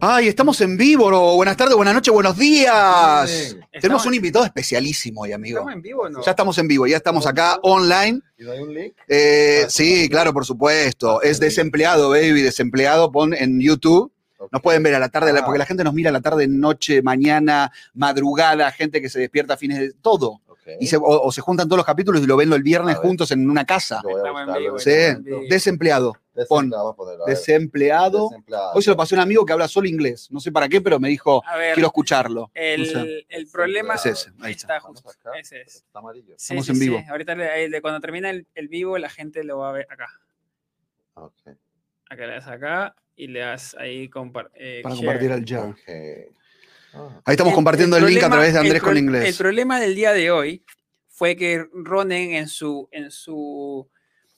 Ay, estamos en vivo. Buenas tardes, buenas noches, buenos días. Sí. Tenemos un invitado especialísimo hoy, amigo. ¿Estamos en vivo o no? Ya estamos en vivo, ya estamos acá online. ¿Y hay un link? Eh, Ah, sí. claro, por supuesto. Es desempleado, baby, desempleado. Pon en YouTube. Nos pueden ver a la tarde, Ah. porque la gente nos mira a la tarde, noche, mañana, madrugada, gente que se despierta a fines de todo. Ok. Y se, o, o se juntan todos los capítulos y lo ven el viernes juntos en una casa. Buscarlo. Sí. Desempleado. pon. Desempleado. Desempleado. Desempleado. Hoy se lo pasé a un amigo que habla solo inglés. No sé para qué, pero me dijo, ver, quiero escucharlo. el, No sé. el problema Es ese, ahí está. justo. Ese es. Está amarillo. Sí, Estamos sí, en sí. vivo. Ahorita le- ahí de- cuando termina el, el vivo, la gente lo va a ver acá. Ok. Acá le das acá y le das ahí compar eh, Para share. compartir el jar. Ok. Ah. Ahí estamos El- compartiendo el, link a través de Andrés el con inglés. El problema del día de hoy fue que Ronen en su, en su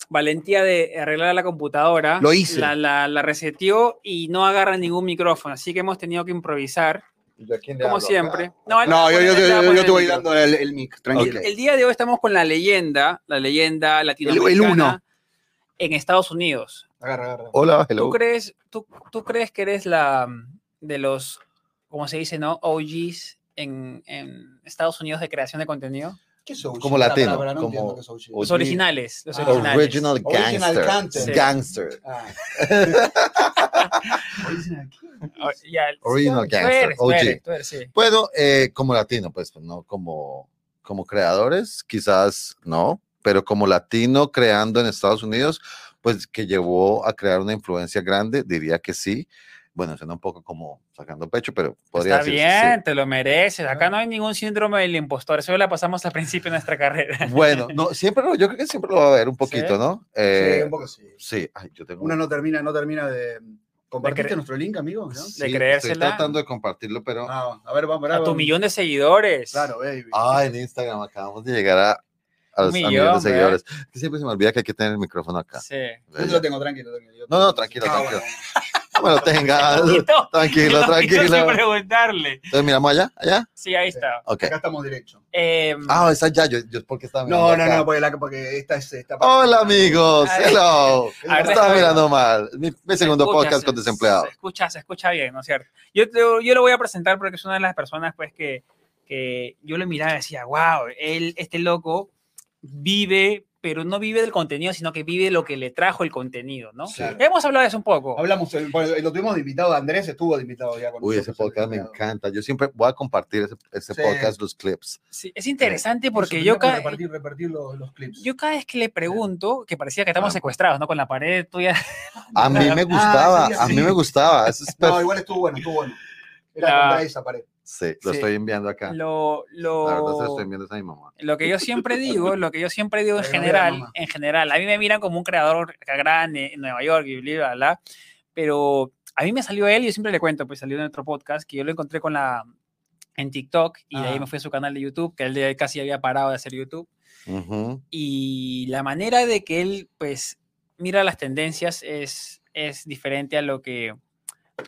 valentía de arreglar la computadora, Lo hice. La, la, la reseteó y no agarra ningún micrófono, así que hemos tenido que improvisar, ¿Y yo a quién le como siempre. acá? No, yo, yo, yo- te va a yo te voy el dando el, el mic, tranquilo. El día de hoy estamos con la leyenda, la leyenda latinoamericana uno. en Estados Unidos. Agarra, agarra. Hola, ¿Tú hello. crees, tú, tú crees que eres la de los, como se dice, no? OGs en, en Estados Unidos de creación de contenido? ¿Qué es OG? Como latino, pará, pará, no como- entiendo qué es OG. Los originales, los Ah. originales. Original Original gangster. gangster. Sí. Gangster. Ah. Original Original tú gangster. eres, tú OG. eres, tú eres, sí. Bueno, eh, como latino, pues, no como, como creadores, quizás no, pero como latino creando en Estados Unidos, pues que llevó a crear una influencia grande, diría que sí. Bueno, suena un poco como sacando pecho, pero podría Está decirse bien, sí. te lo mereces. Acá no hay ningún síndrome del impostor. Eso la pasamos al principio de nuestra carrera. Bueno, no, siempre, lo- yo creo que siempre lo va a haber un poquito, ¿Sí? ¿no? Sí, Eh, un poco sí. sí, ay, yo tengo Uno no termina, no termina de. ¿Compartiste cre- nuestro link, amigo? ¿No? sí, de Estoy creérsela. tratando de compartirlo, pero. Ah, a ver, vamos A tu vamos. millón de seguidores. Claro, baby. Ah, en Instagram acabamos de llegar a, a los a millón, millones de seguidores. Que siempre se me olvida que hay que tener el micrófono acá. Sí. Yo te lo tengo tranquilo. tranquilo. Yo No, no, tranquilo, Ah, tranquilo. bueno. No me lo tengas. Tranquilo, tranquilo. sin preguntarle. Entonces miramos allá, allá. Sí, ahí está. Ok. Acá estamos derecho. Eh, Ah, esa ya, yo, yo porque estaba No, mirando no, acá. no, porque, la- porque esta es. Esta Hola amigos, A ver. hello. A ver, Estaba mirando mal. Mi, mi se segundo escucha, podcast se- con desempleado. Se escucha, se escucha bien, ¿no es cierto? Yo, te- yo lo voy a presentar porque es una de las personas pues que, que yo lo miraba y decía, wow, él, este loco vive, pero no vive del contenido, sino que vive lo que le trajo el contenido, ¿no? Sí. Hemos hablado de eso un poco. Hablamos, eh, bueno, lo tuvimos de invitado, Andrés estuvo de invitado ya con Uy, ese podcast me encanta. Yo siempre voy a compartir ese, ese Sí. podcast, los clips. Sí, es interesante porque yo, tendríamos ca- que repartir, repartir los, los clips. yo cada vez que le pregunto, que parecía que estamos Ah. secuestrados, ¿no? Con la pared tuya. A mí me gustaba, sí, a mí me gustaba. Eso es No, igual estuvo bueno, estuvo bueno. Era La- contra esa pared. Sí, lo Sí. estoy enviando acá. Lo, lo... La verdad se lo estoy enviando a mi mamá. Lo que yo siempre digo, lo que yo siempre digo en general, en general, a mí me miran como un creador grande en Nueva York y bla, bla, bla, pero a mí me salió él y yo siempre le cuento, pues salió en otro podcast que yo lo encontré con la en TikTok y de ahí Ah. me fui a su canal de YouTube, que él de casi había parado de hacer YouTube Ujú. y la manera de que él pues mira las tendencias es es diferente a lo que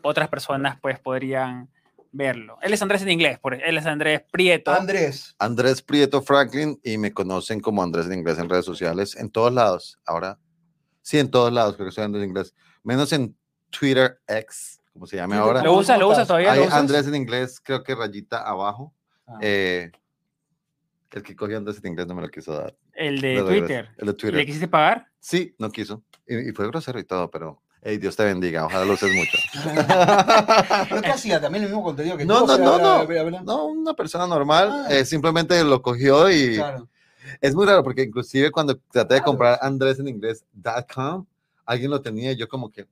otras personas pues podrían verlo. Él es Andrés en inglés, por, él es Andrés Prieto. Andrés. Andrés Prieto Franklin y me conocen como Andrés en inglés en redes sociales, en todos lados. Ahora, sí, en todos lados creo que soy Andrés en inglés, menos en Twitter X, como se llame ahora. ¿Lo usa? ¿Lo usa todavía? Andrés en inglés, creo que rayita abajo. Ah. Eh, el que cogió Andrés en inglés no me lo quiso dar. El de Twitter. gracias. El de ¿Le quisiste pagar? Sí, no quiso. Y, y fue grosero y todo, pero hey, Dios te bendiga. Ojalá lo uses mucho. ¿Pero qué hacía? ¿También el mismo contenido que No, tú? no, no, no. habla- habla- No, una persona normal. Ah. eh, simplemente lo cogió y Claro. es muy raro porque inclusive cuando traté de comprar Andrés en inglés.com, alguien lo tenía y yo como que,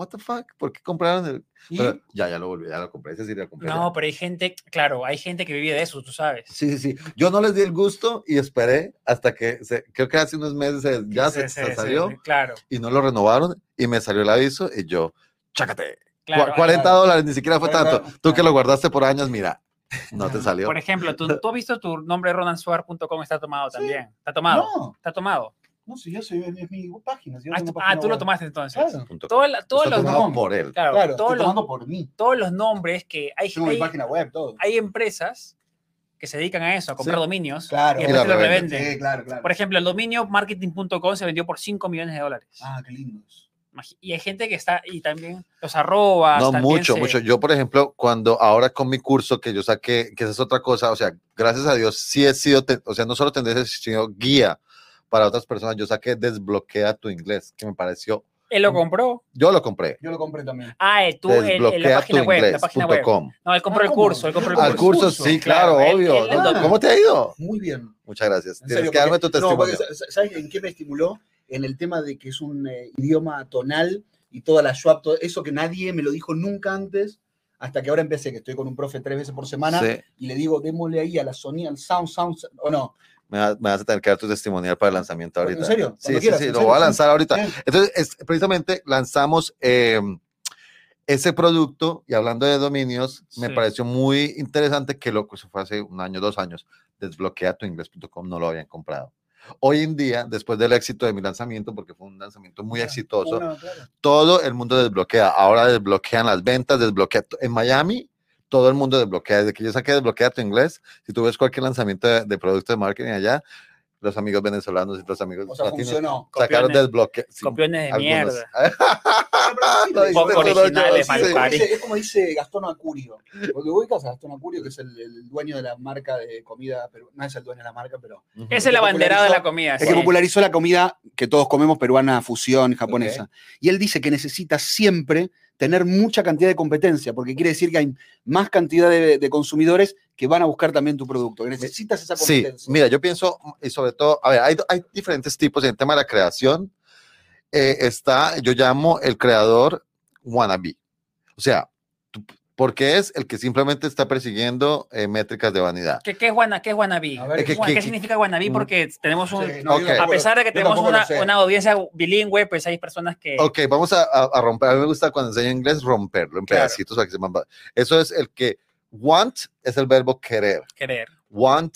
what the fuck, ¿por qué compraron el? Pero ya, ya lo volví, ya lo compré, ese sí lo compré. ya. No, pero hay gente, claro, hay gente que vive de eso, tú sabes. Sí, sí, sí. Yo no les di el gusto y esperé hasta que, se- creo que hace unos meses se- ya se, Sí, se sí, sí, salió sí, claro, y no lo renovaron y me salió el aviso y yo, chácate. claro. Cu- 40 claro. dólares, ni siquiera fue Claro, tanto. Tú que lo guardaste por años, mira, no te salió. Por ejemplo, ¿tú, tú has visto tu nombre ronansuar.com está tomado también. Está tomado. No, Está tomado. No, si yo soy, es mi página. si yo Ah, tú, página ah, tú lo tomaste entonces. Claro, la- todos, los, tomado no- por él. claro, claro todos, estoy los, por mí. todos los nombres que hay, Tengo mi hay, página web, todo. hay empresas que se dedican a eso, a comprar Sí. dominios Claro. y después lo revenden. Sí, claro, claro. Por ejemplo, el dominio marketing.com se vendió por 5 millones de dólares. Ah, qué lindos. Y hay gente que está, y también los arrobas. No, mucho, se- mucho. Yo, por ejemplo, cuando ahora con mi curso que yo saqué, que esa es otra cosa, o sea, gracias a Dios sí he sido, o sea, no solo tendencia, sino guía para otras personas. Yo saqué Desbloquea tu inglés, que me pareció, Él lo compró. yo lo compré. Yo lo compré también. Ah, eh, tú, el- el- la página web. La página web. inglés.com. No, él compró Ah, el curso. Él compró el Al curso. curso, sí, Claro, claro, obvio. él- él- ¿Cómo te ha ido? Muy bien. Muchas gracias. En Tienes serio, que darme porque- tu no, porque, testimonio. sa- ¿Sabes en qué me estimuló? En el tema de que es un eh, idioma tonal y toda la schwab, todo eso que nadie me lo dijo nunca antes, hasta que ahora empecé, que estoy con un profe tres veces por semana, Sí, y le digo, démosle ahí a la Sony, al sound, sound, o no. Me, va- me vas a tener que dar tu testimonial para el lanzamiento ¿En ahorita. serio? Sí, Cuando sí, quieras, sí, en lo serio, voy a lanzar ahorita. Bien. Entonces, es- precisamente lanzamos eh, ese producto y hablando de dominios, me Sí. pareció muy interesante que lo que eso fue hace un año, dos años, desbloquea tu inglés.com, no lo habían comprado. Hoy en día, después del éxito de mi lanzamiento, porque fue un lanzamiento muy exitoso, Una, claro. todo el mundo desbloquea. Ahora desbloquean las ventas, desbloquea. to- En Miami, todo el mundo desbloquea. Desde que yo saqué desbloquea tu inglés, si tú ves cualquier lanzamiento de, de producto de marketing allá, los amigos venezolanos y los amigos O sea, latinos funcionó. sacaron desbloquea. sí, Copiones de algunos. mierda. Poco originales, sí. Es como dice- es como dice Gastón Acurio. Porque ubicas a Gastón Acurio, que es el, el dueño de la marca de comida, pero no es el dueño de la marca, pero Ujú. Es el abanderado de la comida. el sí. que popularizó la comida que todos comemos peruana, fusión, japonesa. Y él dice que necesita siempre tener mucha cantidad de competencia, porque quiere decir que hay más cantidad de, de consumidores que van a buscar también tu producto. Que necesitas esa Sí, competencia. mira, yo pienso, y sobre todo, a ver, hay, hay diferentes tipos en el tema de la creación. Eh, está, yo llamo el creador wannabe. O sea, tú- porque es el que simplemente está persiguiendo eh, métricas de vanidad. ¿Qué, qué es, guana, qué? A ver, ¿Qué, ¿qué- qué- significa? Mm. Porque tenemos un... Sí, no, yo Ok. tampoco A pesar de que tenemos una, una audiencia bilingüe, pues hay personas que... Ok, vamos a, a- romper. A mí me gusta cuando enseño inglés romperlo en Claro. pedacitos. para que se mamba- Eso es el que want es el verbo querer. querer. Want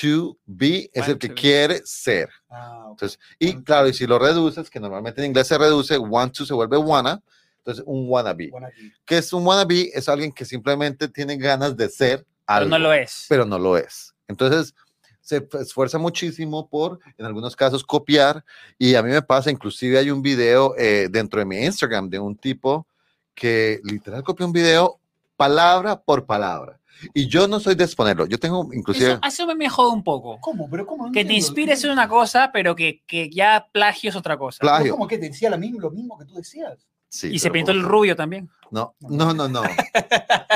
to be es el que to be. quiere ser. Ah, ok. Entonces, y Want claro, y si lo reduces, que normalmente en inglés se reduce, want to se vuelve wanna, entonces un wannabe. Aquí. que es un wannabe? Es alguien que simplemente tiene ganas de ser Pero algo, no lo es. pero no lo es. Entonces, se esfuerza muchísimo por, en algunos casos, copiar. Y a mí me pasa, inclusive hay un video eh, dentro de mi Instagram de un tipo que literal copió un video palabra por palabra. Y yo no soy de exponerlo. Yo tengo, inclusive... Eso, eso me jode un poco. ¿Cómo? ¿Pero cómo? No Que te inspires es una cosa, pero que, que ya plagio es otra cosa. ¿Pero plagio. ¿Cómo que te decía la mismo, lo mismo que tú decías? Sí, Y se pintó el rubio también. No, no, no, no.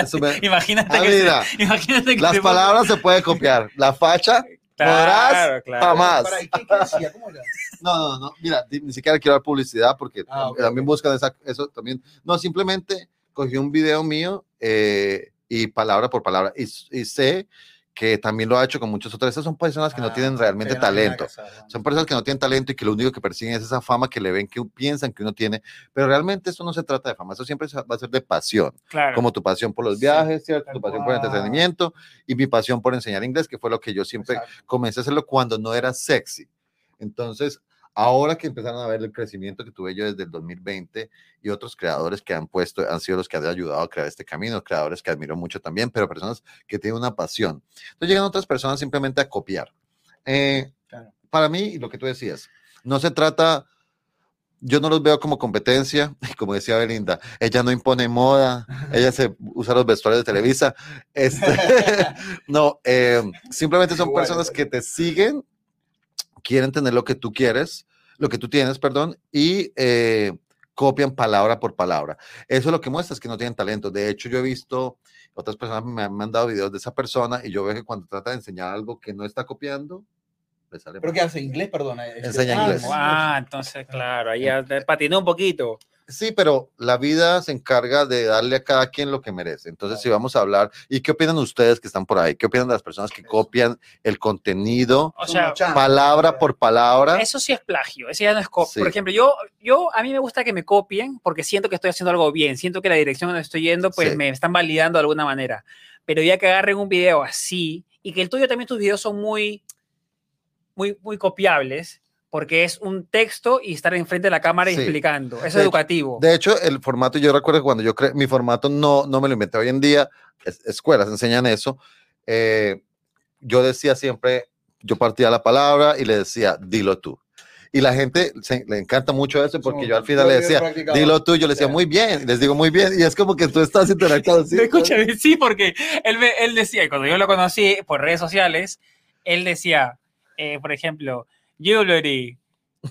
Eso me- Imagínate Ah, que, se- imagínate que las se- palabras se puede copiar. La facha, Claro, claro. jamás. Pará, ¿y qué, qué decía? ¿Cómo era? No, no, no. Mira, ni siquiera quiero dar publicidad porque Ah, tam- ok, también ok. buscan esa- eso también. No, simplemente cogí un video mío eh, y palabra por palabra. Y, y sé que también lo ha hecho con muchos otros. Esas son personas que no Ah, tienen realmente no, hay nada talento. Son personas que no tienen talento y que lo único que persiguen es esa fama que le ven, que piensan que uno tiene. Pero realmente esto no se trata de fama, eso siempre va a ser de pasión. Claro. Como tu pasión por los Sí, viajes, ¿cierto? Tu pasión por el entretenimiento y mi pasión por enseñar inglés, que fue lo que yo siempre Exacto. comencé a hacerlo cuando no era sexy. Entonces, ahora que empezaron a ver el crecimiento que tuve yo desde el 2020 y otros creadores que han puesto, han sido los que han ayudado a crear este camino, creadores que admiro mucho también, pero personas que tienen una pasión. Entonces llegan otras personas simplemente a copiar. Eh, Claro. Para mí, lo que tú decías, no se trata... Yo no los veo como competencia, como decía Belinda, ella no impone moda, ella se usa los vestuarios de Televisa. Este, no, eh, simplemente son personas que te siguen, quieren tener lo que tú quieres, lo que tú tienes, perdón, y eh, copian palabra por palabra. Eso lo que muestra es que no tienen talento. De hecho, yo he visto, otras personas me han mandado videos de esa persona y yo veo que cuando trata de enseñar algo que no está copiando, le sale ¿Pero mal. qué hace? ¿Inglés? Perdona. Es- Enseña Ah, inglés. Ah, entonces, claro, ahí ya te patiné un poquito. Sí, pero la vida se encarga de darle a cada quien lo que merece. Entonces, si vamos a hablar, ¿y qué opinan ustedes que están por ahí? ¿Qué opinan de las personas que copian el contenido O sea, palabra por palabra? eso sí es plagio, eso ya no es copia. Sí. Por ejemplo, yo, yo, a mí me gusta que me copien porque siento que estoy haciendo algo bien, siento que la dirección donde estoy yendo, pues Sí. me están validando de alguna manera. Pero ya que agarren un video así y que el tuyo también tus videos son muy, muy, muy copiables porque es un texto y estar enfrente de la cámara Sí. explicando. Es De hecho- educativo. De hecho, el formato, yo recuerdo que cuando yo creé, mi formato no, no me lo inventé hoy en día, es- escuelas enseñan eso. eh, yo decía siempre, yo partía la palabra y le decía, dilo tú. Y la gente se- le encanta mucho eso porque Somos yo al final le decía, dilo tú, yo le decía, Sí. muy bien, les digo muy bien, y es como que tú estás interactuando así. No, escúchame, sí, porque él, me- él decía, cuando yo lo conocí por redes sociales, él decía, eh, por ejemplo, Jewelry,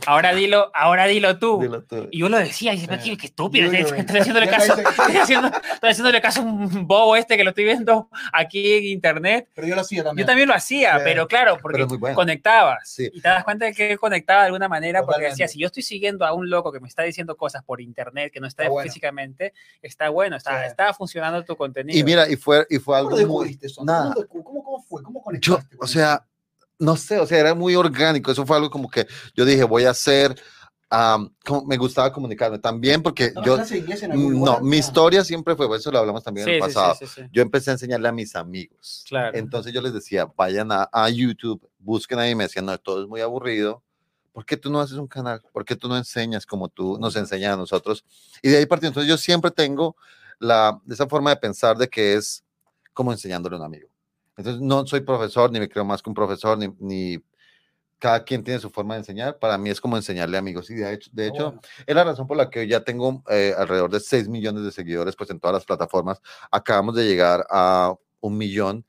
ahora dilo, ahora dilo tú. Dilo tú. Y yo lo decía, Sí. tío, qué estúpido, estoy, estoy haciéndole caso, estoy, haciendo, estoy haciéndole caso a un bobo este que lo estoy viendo aquí en internet. Pero yo lo hacía también. Yo también lo hacía, Sí. pero claro, porque Pero bueno. conectabas. Sí. Y te das cuenta de que conectaba de alguna manera, porque Totalmente. decía, si yo estoy siguiendo a un loco que me está diciendo cosas por internet, que no está, Está bueno. físicamente, está bueno, está, Sí. está funcionando tu contenido. Y mira, y fue, y fue ¿Cómo algo lo muy... eso? nada. ¿Cómo, cómo, cómo fue? ¿Cómo Yo, conectaste? con o sea, no sé, o sea, era muy orgánico. Eso fue algo como que yo dije, voy a hacer, como me gustaba comunicarme también porque? ¿No yo, no, mi historia siempre fue, eso lo hablamos también en el sí, sí, pasado. sí, sí. Yo empecé a enseñarle a mis amigos. Claro. Entonces yo les decía, vayan a, a YouTube, busquen ahí, y me decían, no, todo es muy aburrido. ¿Por qué tú no haces un canal? ¿Por qué tú no enseñas como tú nos enseñas a nosotros? Y de ahí partió. Entonces yo siempre tengo la, esa forma de pensar de que es como enseñándole a un amigo. Entonces no soy profesor, ni me creo más que un profesor, ni, ni cada quien tiene su forma de enseñar. Para mí es como enseñarle a amigos. Y de hecho, de Ah, hecho bueno. es la razón por la que ya tengo eh, alrededor de 6 millones de seguidores pues en todas las plataformas. Acabamos de llegar a un millón.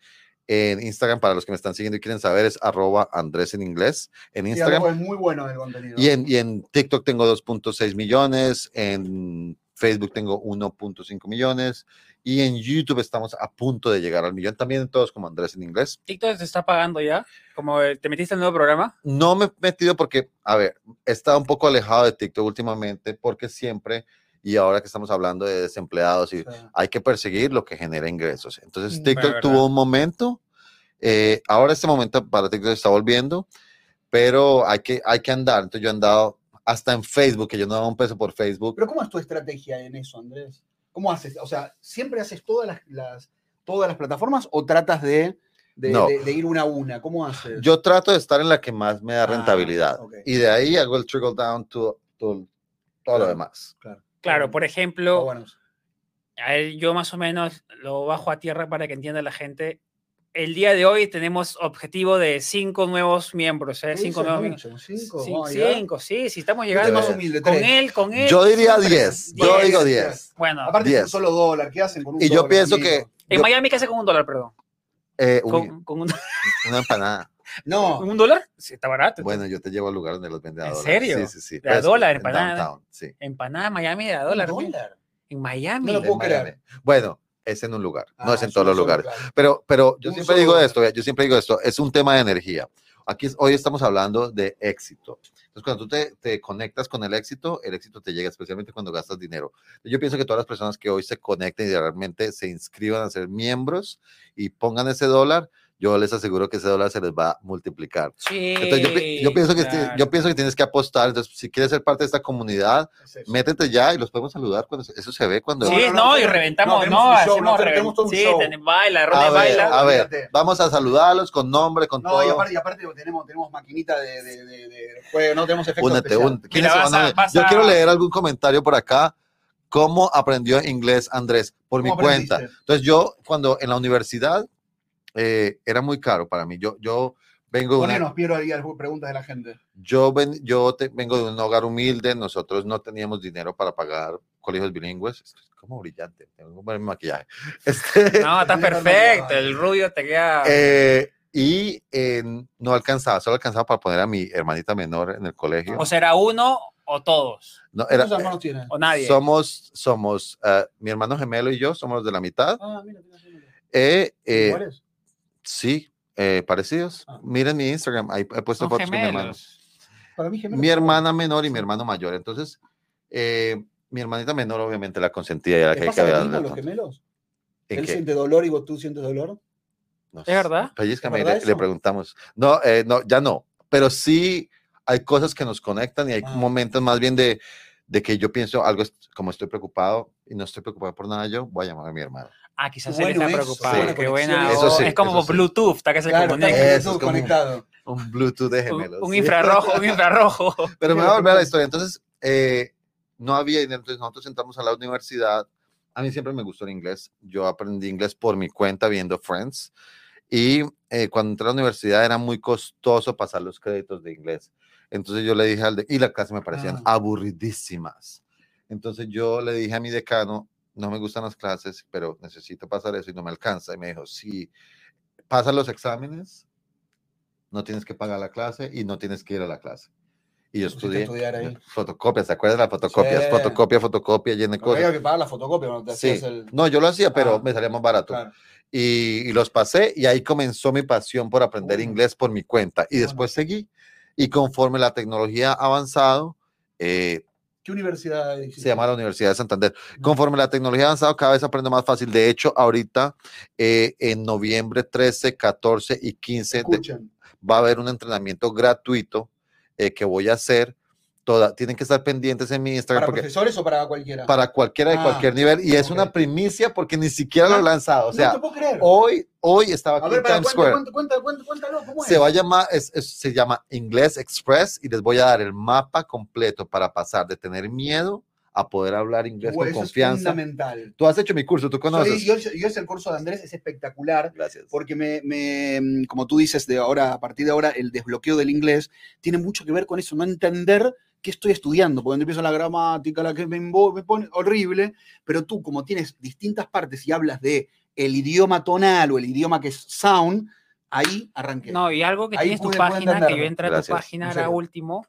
En Instagram, para los que me están siguiendo y quieren saber, es arroba Andrés en inglés en Instagram. es muy bueno el contenido. Y en, y en TikTok tengo 2.6 millones, en Facebook tengo 1.5 millones y en YouTube estamos a punto de llegar al millón. También en todos como Andrés en inglés. TikTok te está pagando ya, como eh, te metiste en el nuevo programa. No me he metido porque, a ver, he estado un poco alejado de TikTok últimamente porque siempre, y ahora que estamos hablando de desempleados, y sea, hay que perseguir lo que genera ingresos. Entonces TikTok tuvo un momento, eh, ahora este momento para TikTok está volviendo, pero hay que, hay que andar. Entonces yo he andado hasta en Facebook, que yo no daba un peso por Facebook. Pero ¿cómo es tu estrategia en eso, Andrés? ¿Cómo haces? O sea, ¿siempre haces todas las, las- todas las plataformas o tratas de, de, No. de- de ir una a una? ¿Cómo haces? Yo trato de estar en la que más me da Ah, rentabilidad. Y de ahí hago el trickle down to, to todo lo Claro. demás. Claro, por Está ejemplo, bueno. a ver, yo más o menos lo bajo a tierra para que entienda la gente. El día de hoy tenemos objetivo de cinco nuevos miembros, ¿eh? ¿Qué Cinco nuevos miembros. ¿Cinco? Cinco, sí, sí, estamos llegando. más humilde, Con tres. él, con él. Yo diría. 10. Yo Diez. digo 10. Bueno, Aparte es Diez. un solo dólar, ¿qué hacen con un Y yo pienso amigo? que en yo- Miami, ¿qué hace con un dólar, perdón? eh, uy, ¿Con, con un, una empanada. No, ¿con un dólar? Sí, está barato. Bueno, yo te llevo al lugar donde los venden a ¿En serio? Sí, sí, sí. De a Pues, dólar, en empanada. downtown, sí. Empanada en Miami de a ¿un dólar. dólar? En Miami. No lo en puedo creer. Bueno, es en un lugar, no Ah, es en todos los lugares. claro. Pero, pero yo Un siempre digo dólar. esto, yo siempre digo esto, es un tema de energía. Aquí hoy estamos hablando de éxito. Entonces, cuando tú te, te conectas con el éxito, el éxito te llega, especialmente cuando gastas dinero. Yo pienso que todas las personas que hoy se conecten y realmente se inscriban a ser miembros y pongan ese dólar, yo les aseguro que ese dólar se les va a multiplicar. Sí. Entonces, yo, pi- yo pienso que, claro. yo pienso que tienes que apostar. Entonces, si quieres ser parte de esta comunidad, Es métete ya y los podemos saludar cuando eso se ve cuando. Sí, No, no, no, no, y reventamos, no, show, hacemos no, reven- tenemos todo un sí, show. baila, A ver, baila. a ver, vamos a saludarlos con nombre, con No, todo. y aparte, y aparte tenemos, tenemos maquinita de, de, de, de juego, no tenemos efectos Únete, especiales. únete. ¿Quiénes Mira, se vas van a- vas Yo a- quiero leer algún comentario por acá. ¿Cómo aprendió inglés Andrés? Por mi ¿Cómo cuenta. Entonces, yo cuando en la universidad eh, era muy caro para mí. Yo, yo vengo de una, Piero, ahí algunas preguntas de la gente. yo, ven- yo te- vengo de un hogar humilde. Nosotros no teníamos dinero para pagar colegios bilingües. Esto es como brillante. Tengo que ponerme maquillaje. Este, No, está perfecto. El rubio te queda. Eh, y eh, no alcanzaba, solo alcanzaba para poner a mi hermanita menor en el colegio. o será uno o todos. No, era, ¿Cuántos hermanos tienen? O nadie. somos, somos, eh, mi hermano gemelo y yo somos los de la mitad. Ah, mira, mira, mira. Eh, eh. Sí, eh, parecidos. Ah. Miren mi Instagram, ahí he puesto Son fotos con mi hermano. Para mí, gemelos Mi hermana menor y mi hermano mayor. Entonces, eh, mi hermanita menor obviamente la consentía y era la ¿Te que, pasa que los gemelos? ¿En ¿Él qué? siente dolor y vos tú sientes dolor? No ¿Es sé. verdad? Pellizcame y ¿Es verdad le, preguntamos. No, eh, no, ya no. Pero sí hay cosas que nos conectan y hay Ah. momentos más bien de, de que yo pienso algo, es- como estoy preocupado y no estoy preocupado por nada, yo voy a llamar a mi hermano. Ah, quizás Qué él está bueno eso, preocupado. buena Qué buena. Eso sí, es como eso sí. Bluetooth, está que se Claro, conecta. Eso es como- conectado. Un Bluetooth de Un, gemelos. un sí. infrarrojo, un infrarrojo. Pero me Sí, va a volver a la sí. historia. Entonces, eh, no había dinero, entonces nosotros entramos a la universidad. A mí siempre me gustó el inglés. Yo aprendí inglés por mi cuenta viendo Friends. Y eh, cuando entré a la universidad era muy costoso pasar los créditos de inglés. Entonces yo le dije al de, y las clases me parecían Ah. aburridísimas. Entonces yo le dije a mi decano, no me gustan las clases, pero necesito pasar eso y no me alcanza. Y me dijo, si pasas los exámenes, no tienes que pagar la clase y no tienes que ir a la clase. Y yo estudié ahí. fotocopias, ¿te acuerdas de las fotocopias? Sí. Fotocopia, fotocopia, llena de había cosas. que pagar la fotocopia te Sí. el. No, yo lo hacía, pero Ah, me salía más barato. Claro. Y, y los pasé y ahí comenzó mi pasión por aprender Bueno. inglés por mi cuenta. Y después seguí. Y conforme la tecnología ha avanzado, eh, ¿Qué universidad se llama la Universidad de Santander. Conforme la tecnología ha avanzado, cada vez aprendo más fácil. De hecho, ahorita, eh, en noviembre 13, 14 y 15, de- va a haber un entrenamiento gratuito eh, que voy a hacer. Toda, tienen que estar pendientes en mi Instagram ¿Para porque profesores o para cualquiera? para cualquiera de Ah, cualquier nivel. Y es una primicia porque ni siquiera lo he Ah, lanzado. O no sea, te puedo creer. hoy, hoy estaba a aquí ver, en Times Square. cuenta, cuenta, cuenta, cuéntalo, ¿cómo es? Se va a llamar, es- es- se llama Inglés Express y les voy a dar el mapa completo para pasar de tener miedo a poder hablar inglés Güey, con eso es confianza. fundamental. Tú has hecho mi curso, tú conoces. Soy- yo, yo hice el curso de Andrés, es espectacular. Gracias. porque me, me, mm, como tú dices, de ahora, a partir de ahora, el desbloqueo del inglés tiene mucho que ver con eso, no entender qué estoy estudiando, porque empiezo la gramática, la que me, me pone horrible, pero tú, como tienes distintas partes y hablas de el idioma tonal o el idioma que es sound, ahí arranqué. No, y algo que Ahí tienes tu página, que yo entré a tu página serio. último,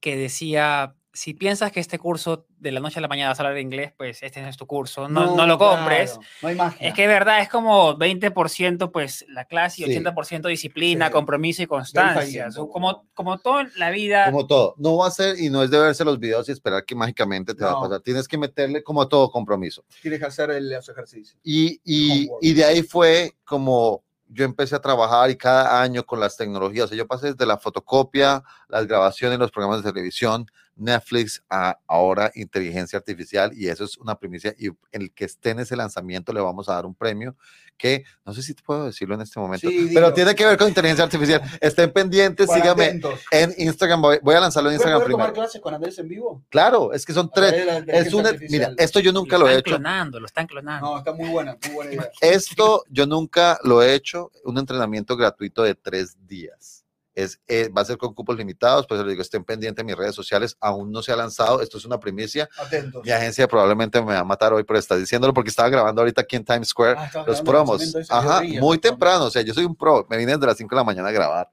que decía, si piensas que este curso de la noche a la mañana vas a hablar inglés, pues este no es tu curso, no, no, lo compres. claro, no hay magia. Es que es verdad, es como 20% pues la clase y Sí. 80% disciplina, Sí. compromiso y constancia. Como, como todo en la vida. Como todo, no va a ser y no es de verse los videos y esperar que mágicamente te va No. a pasar. Tienes que meterle como todo compromiso. Tienes que hacer el- los ejercicios. Y, y, y de ahí fue como yo empecé a trabajar y cada año con las tecnologías. O sea, yo pasé desde la fotocopia, las grabaciones, los programas de televisión, Netflix, a ahora inteligencia artificial. Y eso es una primicia. Y el que esté en ese lanzamiento le vamos a dar un premio que no sé si te puedo decirlo en este momento, Sí, pero tiene que ver con inteligencia artificial. Estén pendientes, Bueno, síganme atentos. en Instagram. Voy, voy a lanzarlo en ¿Puedes Instagram poder tomar primero. clases con Andrés en vivo? Claro, es que son tres. Es una, mira, esto yo nunca lo he están hecho. clonando, lo están clonando. No, está muy buena, muy buena idea. Esto yo nunca lo he hecho, un entrenamiento gratuito de tres días. Es, eh, va a ser con cupos limitados, pues les digo, estén pendientes en mis redes sociales, aún no se ha lanzado, esto es una primicia. Atentos. Mi agencia probablemente me va a matar hoy por estar diciéndolo porque estaba grabando ahorita aquí en Times Square Ah, los promos. Ajá, muy ¿no? temprano, o sea, yo soy un pro, me vine desde las 5 de la mañana a grabar.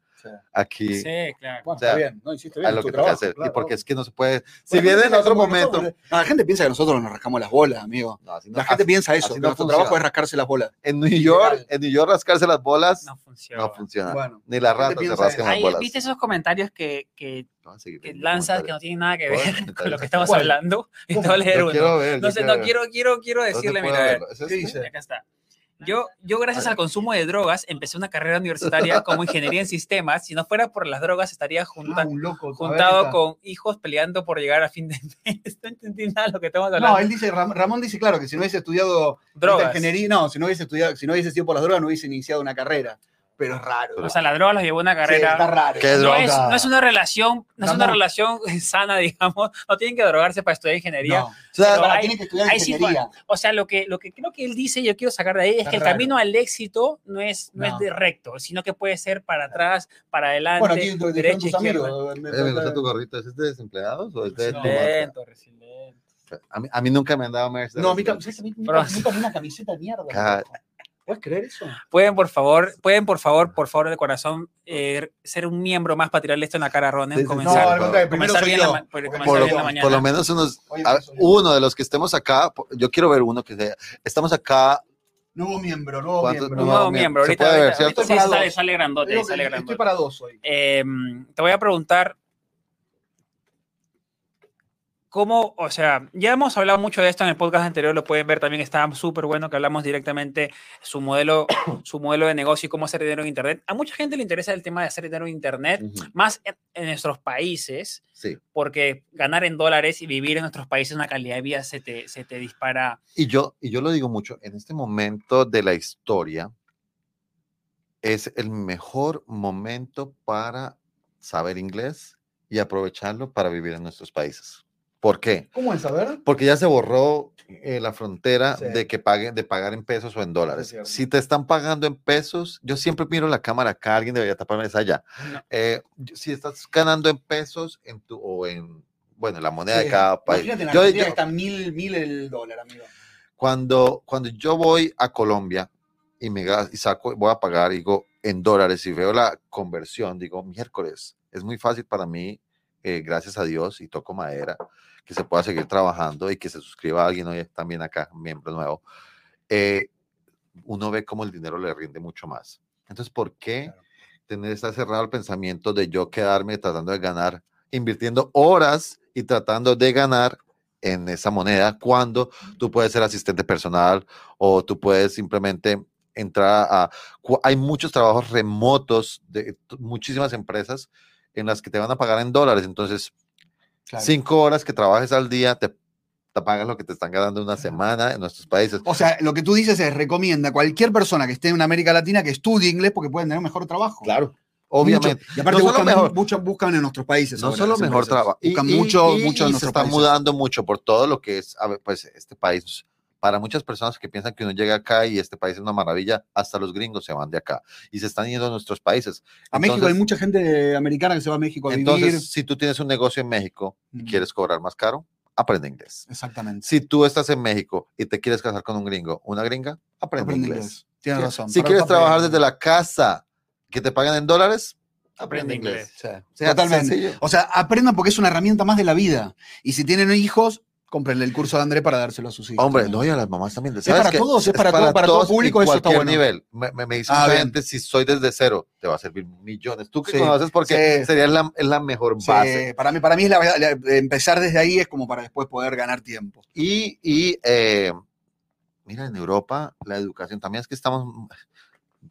Aquí. Sí, claro. Bueno, O sea, está bien, no hiciste A lo tu que trabajo, hacer, y claro. porque es que no se puede. Bueno, Si la viene gente en piensa otro que nosotros- momento, la gente piensa que nosotros nos rascamos las bolas, amigo. no, así no- La gente así- piensa eso, que no nuestro trabajo es rascarse las bolas. en New York, en New York rascarse las bolas No funciona. no funciona. Bueno, Ni la las ratas se piensa rascan eso. las Ahí, bolas. ¿Viste esos comentarios que, lanzas que no tienen nada que ver con lo que estamos ¿Cuál? hablando? Y te ¿Cómo? voy a leer Yo uno. quiero ver, No sé, quiero no ver. quiero, quiero, quiero ¿Dónde decirle, puedo mira, a ver. verlo? ¿Es ¿Qué este? dice? Acá está. Yo, yo gracias al consumo de drogas empecé una carrera universitaria como ingeniería en sistemas. Si no fuera por las drogas estaría junta- Ah, loco. juntado con hijos peleando por llegar a fin de mes. No entendí nada de lo que estamos No, hablando. él dice, Ram- Ramón dice, claro, que si no hubiese estudiado drogas. ingeniería, no, si no hubiese estudiado, si no hubiese sido por las drogas, no hubiese iniciado una carrera. Pero es raro. O sea, la droga los llevó a una Sí, carrera. está raro. ¿Qué no, es, no es una relación, no es una relación sana, digamos. No tienen que drogarse para estudiar ingeniería. No. O sea, Ahora hay- que estudiar hay sí ingeniería. O sea, lo que, lo que creo que él dice, y yo quiero sacar de ahí, es Está que el raro. camino al éxito no es, no, No. es de recto, sino que puede ser para atrás, para adelante, Bueno, aquí dijeron derecha, izquierda. amigos. me- eh, me gusta tu gorrito, ¿es de desempleados o es de? Resiliente, resiliente. A mí, a mí nunca me han dado Mercedes. No, a mí, nunca, vi una camiseta de mierda. ¿Puedes creer eso? Pueden, por favor, pueden, por favor, por favor, de corazón, eh, ser un miembro más para tirarle esto en la cara a Ronen, Sí, sí, sí. No, comenzar, al comenzar bien la por- porque comenzar por, bien lo, la mañana. por lo menos unos, a- uno de los que estemos acá, yo quiero ver uno que sea, estamos acá, Nuevo miembro, nuevo ¿Cuántos miembro. nuevo miembro. Ahorita, puede ver, ahorita- ahorita sí sale, dos. sale grandote, estoy grandote. para dos hoy. Eh, te voy a preguntar cómo, o sea, ya hemos hablado mucho de esto en el podcast anterior, lo pueden ver también, está súper bueno que hablamos directamente su modelo, su modelo de negocio y cómo hacer dinero en Internet. A mucha gente le interesa el tema de hacer dinero en Internet, Ujú, más en, en nuestros países, sí. porque ganar en dólares y vivir en nuestros países una calidad de vida se te, se te dispara. Y yo, y yo lo digo mucho, en este momento de la historia es el mejor momento para saber inglés y aprovecharlo para vivir en nuestros países. ¿Por qué? ¿Cómo es? A ver. Porque ya se borró eh, la frontera Sí. de que paguen, de pagar en pesos o en dólares. Si te están pagando en pesos, yo siempre miro la cámara acá, alguien debería taparme esa allá. No. Eh, si estás ganando en pesos en tu, o en, bueno, la moneda de Sí. cada país. Imagínate en Yo- yo- está mil, mil el dólar, amigo. cuando, cuando yo voy a Colombia y me y saco, voy a pagar, digo, en dólares y veo la conversión, digo, miércoles, es muy fácil para mí, eh, gracias a Dios y toco madera, que se pueda seguir trabajando y que se suscriba a alguien hoy también acá, miembro nuevo. eh, uno ve cómo el dinero le rinde mucho más. Entonces, ¿por qué Claro. tener está cerrado el pensamiento de yo quedarme tratando de ganar, invirtiendo horas y tratando de ganar en esa moneda cuando tú puedes ser asistente personal o tú puedes simplemente entrar a... Hay muchos trabajos remotos de muchísimas empresas en las que te van a pagar en dólares. Entonces, Claro. cinco horas que trabajes al día te, te pagan lo que te están ganando una semana en nuestros países. O sea, lo que tú dices es recomienda a cualquier persona que esté en América Latina que estudie inglés porque pueden tener un mejor trabajo. Claro, obviamente. Mucho. Y aparte No buscan, mejor. buscan en nuestros países. No ahora solo mejor trabajo. Buscan y- mucho, y- mucho en y se nuestros está países. mudando mucho por todo lo que es a ver, pues, este país. Para muchas personas que piensan que uno llega acá y este país es una maravilla, hasta los gringos se van de acá y se están yendo a nuestros países. A México hay mucha gente americana que se va a México a vivir. Entonces, si tú tienes un negocio en México y Mm. quieres cobrar más caro, aprende inglés. Exactamente. Si tú estás en México y te quieres casar con un gringo, una gringa, aprende, Aprende inglés. inglés. Tienes Si- razón. Si quieres trabajar desde la casa que te pagan en dólares, aprende inglés. Sea, Totalmente. sencillo. O sea, aprendan porque es una herramienta más de la vida. Y si tienen hijos, cómprenle el curso de André para dárselo a sus hijos. Hombre, no, y a las mamás también. Es ¿Sabes para qué? todos, es para todo- para todo público, eso está bueno. nivel. Me, me, me dice Ah, gente, si soy desde cero, te va a servir millones. Tú que Sí, conoces porque sí. sería la, es la mejor Sí, base. para mí, para mí es la, la- empezar desde ahí es como para después poder ganar tiempo. Y, y eh, mira, en Europa la educación también es que estamos,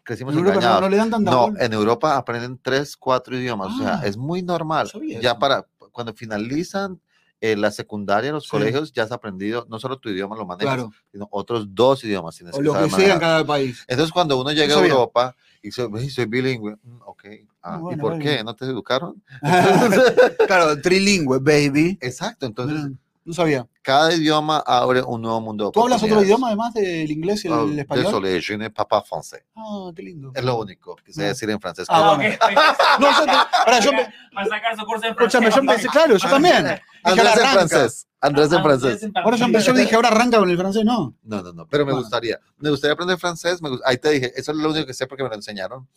crecimos En Europa no, no le dan tanta No, en Europa aprenden tres, cuatro idiomas. o sea, Ah, es muy normal. Ya eso. para cuando finalizan eh, la secundaria, los Sí. colegios, ya has aprendido no solo tu idioma, lo manejas, Claro. sino otros dos idiomas. tienes O que lo que sea en cada país. Entonces, cuando uno llega a. Europa y dice, "Ey, soy bilingüe, mm, ok, ah, ¿y bueno, por bueno. qué? ¿No te educaron? claro, trilingüe, baby. Exacto, entonces Mira, no sabía. cada idioma abre un nuevo mundo. ¿Tú hablas otro idioma además del inglés y el Ah, español? Désolé, je ne parle pas français. Ah, qué lindo. Es lo único que sé No. decir en francés. Ah, que- bueno. No, yo, pará, yo, empe- Para sacar su curso en escúchame, yo empecé, claro, yo Ah, también. Andrés en francés. Andrés en francés. Ahora yo, yo dije, ahora arranca con el francés, no. No, no, no, pero me Bueno. gustaría. Me gustaría aprender francés. Me gust- Ahí te dije, eso es lo único que sé porque me lo enseñaron.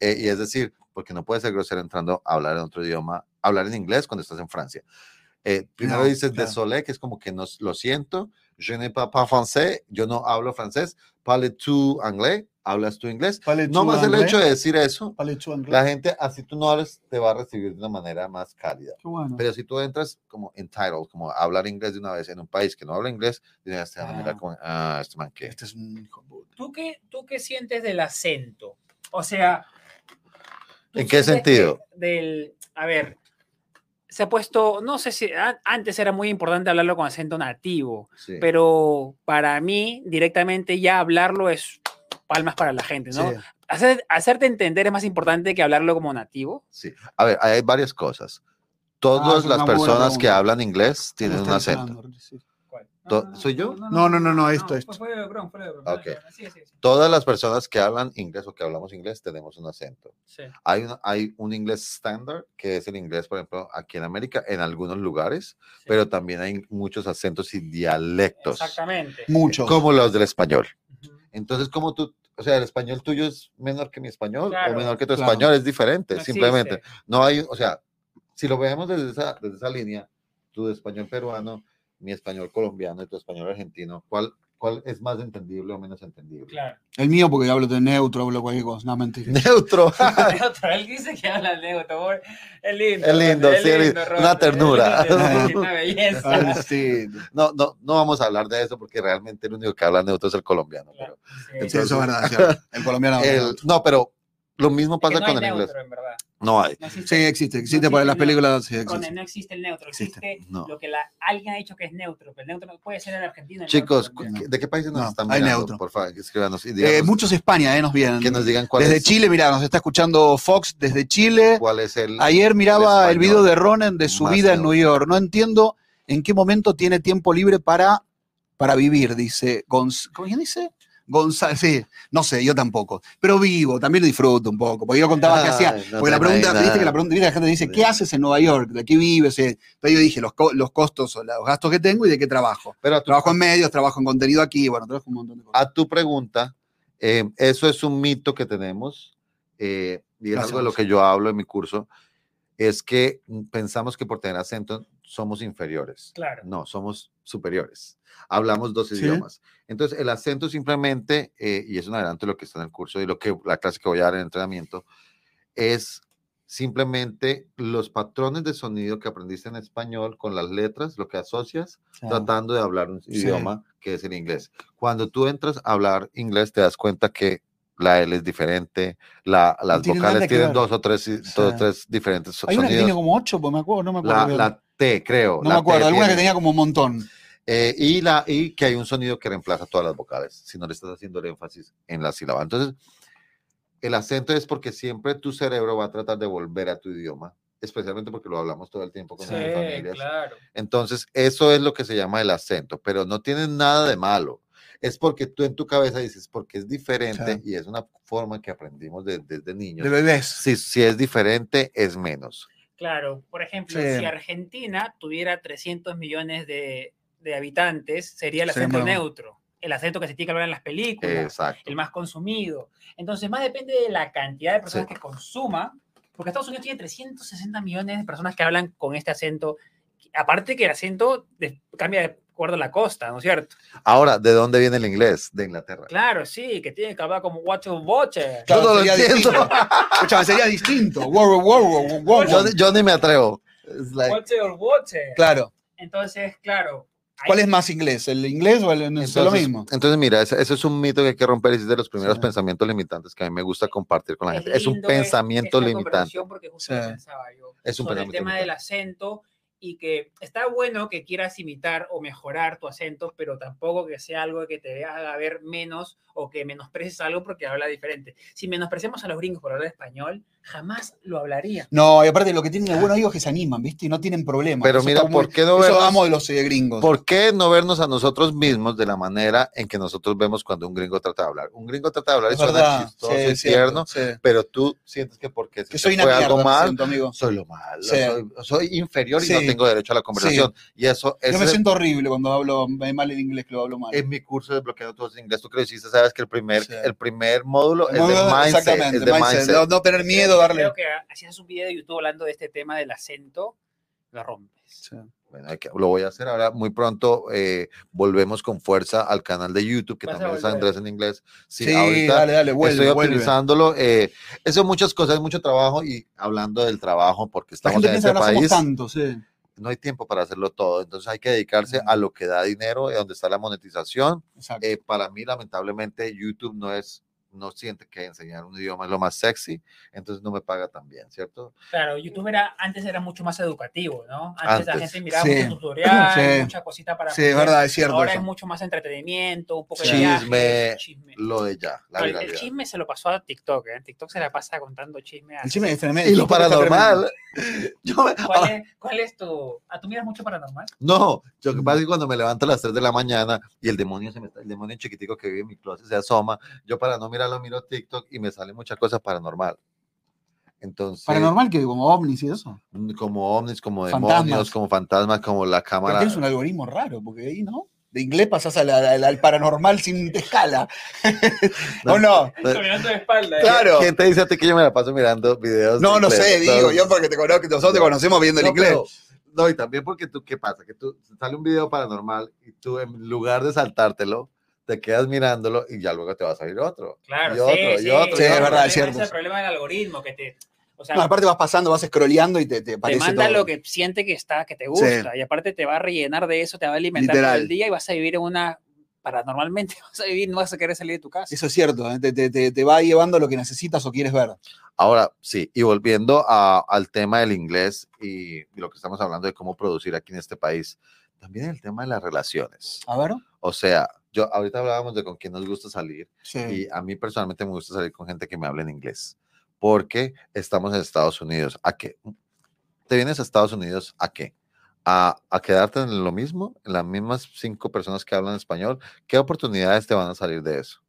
Eh, y es decir, porque no puedes ser grosero entrando a hablar en otro idioma, hablar en inglés cuando estás en Francia. Eh, primero No, dices claro. désolé, que es como que no, lo siento, je ne parle pas français, yo no hablo francés, parle tu anglais, hablas tu inglés. No más el hecho de decir eso, la gente, así tú no hables, te va a recibir de una manera más cálida. Qué bueno. Pero si tú entras como entitled, como a hablar inglés de una vez en un país que no habla inglés, tienes que Ah. mirar como, ah, este man que. Este es un. ¿Tú qué, ¿Tú qué sientes del acento? O sea... ¿tú ¿En qué sentido? Del, a ver, se ha puesto, no sé si a- antes era muy importante hablarlo con acento nativo, Sí. pero para mí directamente ya hablarlo es palmas para la gente, ¿no? Sí. Hacer- hacerte entender es más importante que hablarlo como nativo. Sí. A ver, hay varias cosas. Ah, Todas es las personas que hablan inglés tienen un ¿Cómo está acento. Sí. To- ¿soy yo? No, no, no, no, esto, esto. Todas las personas que hablan inglés o que hablamos inglés tenemos un acento. Sí. Hay un, hay un inglés estándar, que es el inglés, por ejemplo, aquí en América, en algunos lugares, Sí. pero también hay muchos acentos y dialectos, Exactamente. Muchos. como los del español. Entonces, como tú, o sea, el español tuyo es menor que mi español Claro, o menor que tu claro. español, es diferente, No simplemente. existe. No hay, o sea, si lo vemos desde esa, desde esa línea, tu español peruano, mi español colombiano y tu español argentino, ¿cuál, cuál es más entendible o menos entendible? Claro. El mío, porque hablo de neutro, hablo cualquier cosa. No, mentira. Neutro. Neutro, él dice que habla neutro. Es lindo. Es lindo, sí, es lindo. Robert, Una es ternura. lindo, es Una belleza. Sí, No, no, no vamos a hablar de eso porque realmente el único que habla neutro es el colombiano. Claro, pero- sí, eso es verdad. es cierto. El colombiano. habla el- no, pero lo mismo Es que pasa no con hay el inglés. neutro, en verdad. No hay. No existe- Sí, existe. Existe No para las el películas. Sí, Con existe. el no existe el neutro, Existe. existe No. lo que la, alguien ha dicho que es neutro, pero el neutro no puede ser el argentino. el Chicos. ¿de qué países nos No, están hay mirando? neutro. Por favor, escríbanos Eh, muchos España, eh, nos vienen. que nos digan cuál Desde es, Chile, mira, nos está escuchando Fox desde Chile. cuál es el... Ayer miraba el, español video de Ronen de su vida en neutro. New York. No entiendo ¿En qué momento tiene tiempo libre para, para vivir? Dice Gonz- ¿Cómo dice? González, sí, no sé, yo tampoco. Pero vivo, también lo disfruto un poco. Porque yo contaba que hacía. No porque la pregunta, viste que la pregunta, la gente dice, ¿qué haces en Nueva York? ¿De qué vives? Eh, Entonces yo dije, los, co- los costos o los gastos que tengo y de qué trabajo. Pero a tu, Trabajo en medios, trabajo en contenido aquí, bueno, trabajo un montón de cosas. a tu pregunta, eh, eso es un mito que tenemos eh, y es Gracias, algo de lo que yo hablo en mi curso, es que pensamos que por tener acento somos inferiores. Claro. No, somos superiores. Hablamos dos Sí. idiomas. Entonces, el acento simplemente, eh, y es un adelanto de lo que está en el curso y lo que la clase que voy a dar en el entrenamiento, es simplemente los patrones de sonido que aprendiste en español con las letras, lo que asocias, tratando de hablar un Sí. idioma que es el inglés. Cuando tú entras a hablar inglés, te das cuenta que la L es diferente, la, las tiene nada vocales tienen dos o tres, dos o Sí. tres diferentes so- Hay una que tiene sonidos. como ocho, pues me acuerdo, no me acuerdo. La, la T, creo. no la me acuerdo, T alguna que tiene. tenía como un montón. Eh, y, la, y que hay un sonido que reemplaza todas las vocales, si no le estás haciendo el énfasis en la sílaba. Entonces, el acento es porque siempre tu cerebro va a tratar de volver a tu idioma, especialmente porque lo hablamos todo el tiempo con Sí, nuestras familias. claro. Entonces, eso es lo que se llama el acento, pero no tiene nada de malo. Es porque tú en tu cabeza dices, porque es diferente Sí. y es una forma que aprendimos de- desde niños. De bebés. Si, si es diferente, es menos. Claro, por ejemplo, Sí. si Argentina tuviera 300 millones de, de habitantes, sería el acento neutro, el acento que se tiene que hablar en las películas, Exacto. el más consumido. Entonces, más depende de la cantidad de personas Sí. que consuma, porque Estados Unidos tiene 360 millones de personas que hablan con este acento. Aparte que el acento cambia de acuerdo a la costa, ¿no es cierto? Ahora, ¿de dónde viene el inglés? De Inglaterra. Claro, sí, que tiene que hablar como watch your boche. Yo no lo entiendo. Escuchame, sería distinto. Wow, wow, wow, wow, wow. Yo, yo ni me atrevo. Es like- Watch your boche. Claro. Entonces, claro. hay- ¿Cuál es más inglés? ¿El inglés o el no es lo Entonces, mismo? entonces, mira, ese, ese es un mito que hay que romper y es de los primeros Sí. pensamientos limitantes que a mí me gusta compartir con la gente. Es un lindo pensamiento limitante. Porque Sí. pensaba yo. Es un sobre el pensamiento tema del limitante. acento y que está bueno que quieras imitar o mejorar tu acento, pero tampoco que sea algo que te haga ver menos o que menosprecies algo porque habla diferente. Si menospreciamos a los gringos por hablar español, jamás lo hablaría. No, y aparte lo que tienen de bueno ellos es que se animan, ¿viste? Y no tienen problemas. Pero Eso mira, muy- ¿por qué no Eso vernos- amo de los eh, gringos. ¿Por qué no vernos a nosotros mismos de la manera en que nosotros vemos cuando un gringo trata de hablar? Un gringo trata de hablar y es suena verdad. chistoso sí, y es cierto, tierno, sí. pero tú sientes que porque Que soy una fue mierda, algo mal, siento, amigo. soy lo malo, Sí. soy, soy inferior y Sí. no tengo derecho a la conversación. Y eso Yo ese me es siento horrible cuando hablo mal en inglés, que lo hablo mal. en mi curso de bloqueo todos en inglés. Tú que lo hiciste, sabes que el primer, Sí. el primer módulo es de mindset. Exactamente, es de mindset. mindset. No, no tener miedo, darle. Creo que haces un video de YouTube hablando de este tema del acento, lo rompes. Sí. Bueno, hay que- lo voy a hacer ahora muy pronto. eh, volvemos con fuerza al canal de YouTube, que a también es. Andrés en inglés. Sí, Sí, ahorita dale, dale, vuelve, estoy vuelve. optimizándolo. eh, eso muchas cosas, mucho trabajo y hablando del trabajo, porque La estamos gente en este país, tanto, sí. no hay tiempo para hacerlo todo. Entonces hay que dedicarse a lo que da dinero, y donde está la monetización. Eh, para mí, lamentablemente, YouTube no es, no siente que enseñar un idioma es lo más sexy, entonces no me paga tan bien, ¿cierto? Claro, YouTube era, antes era mucho más educativo, ¿no? Antes, la Antes. gente miraba Sí. mucho tutorial, Sí. mucha cosita para Sí, es verdad, es cierto. Ahora eso. es mucho más entretenimiento, un poco Sí. de viaje, Chisme, chisme. Lo de ya, la el, el chisme se lo pasó a TikTok, ¿eh? TikTok se la pasa contando chisme. El así. chisme es tremendo. Y lo paranormal. Yo me- ¿Cuál, es, cuál es tu...? ¿A tú miras mucho paranormal? No, lo que pasa es que cuando me levanto a las 3 de la mañana y el demonio se me el demonio chiquitico que vive en mi closet se asoma, yo para no mirarlo miro TikTok y me sale mucha cosa paranormal. Entonces, Paranormal que como ovnis y eso. como ovnis, como Fantasmas. demonios, como fantasmas, como la Pero cámara. tienes un algoritmo raro, porque ahí, ¿no? De inglés pasás al, al- al paranormal sin escala. ¿O no? Caminando de espalda. ¿eh? Claro. ¿Quién te dice a ti que yo me la paso mirando videos? No, no inglés? sé, No, digo, yo porque te conozco, nosotros te No. conocemos viendo el no, inglés. pero- no, y también porque tú, ¿qué pasa? Que tú sale un video paranormal y tú en lugar de saltártelo, te quedas mirándolo y ya luego te va a salir otro. Claro, y otro, sí, y otro. Sí, y es otro. verdad, Ese es cierto. Es el problema del algoritmo, que te... O sea, No, aparte vas pasando, vas scrolleando y te, te te aparece manda todo. lo que siente que está, que te gusta, y aparte te va a rellenar de eso, te va a alimentar Literal. todo el día y vas a vivir en una... Paranormalmente vas a vivir, no vas a querer salir de tu casa. Eso es cierto, ¿eh? te, te- te- te va llevando lo que necesitas o quieres ver. Ahora, sí, y volviendo a- al tema del inglés y, y lo que estamos hablando de cómo producir aquí en este país, también el tema de las relaciones. A ver. O sea, yo ahorita hablábamos de con quién nos gusta salir Sí. y a mí personalmente me gusta salir con gente que me hable en inglés, porque estamos en Estados Unidos. ¿A qué? ¿Te vienes a Estados Unidos a qué? a, a quedarte en lo mismo, en las mismas cinco personas que hablan español, ¿qué oportunidades te van a salir de eso?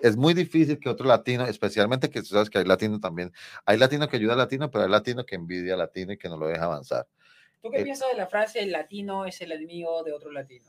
Es muy difícil que otro latino, especialmente que tú sabes que hay latino también, hay latino que ayuda al latino, pero hay latino que envidia al latino y que no lo deja avanzar. ¿Tú qué Eh, piensas de la frase el latino es el enemigo de otro latino?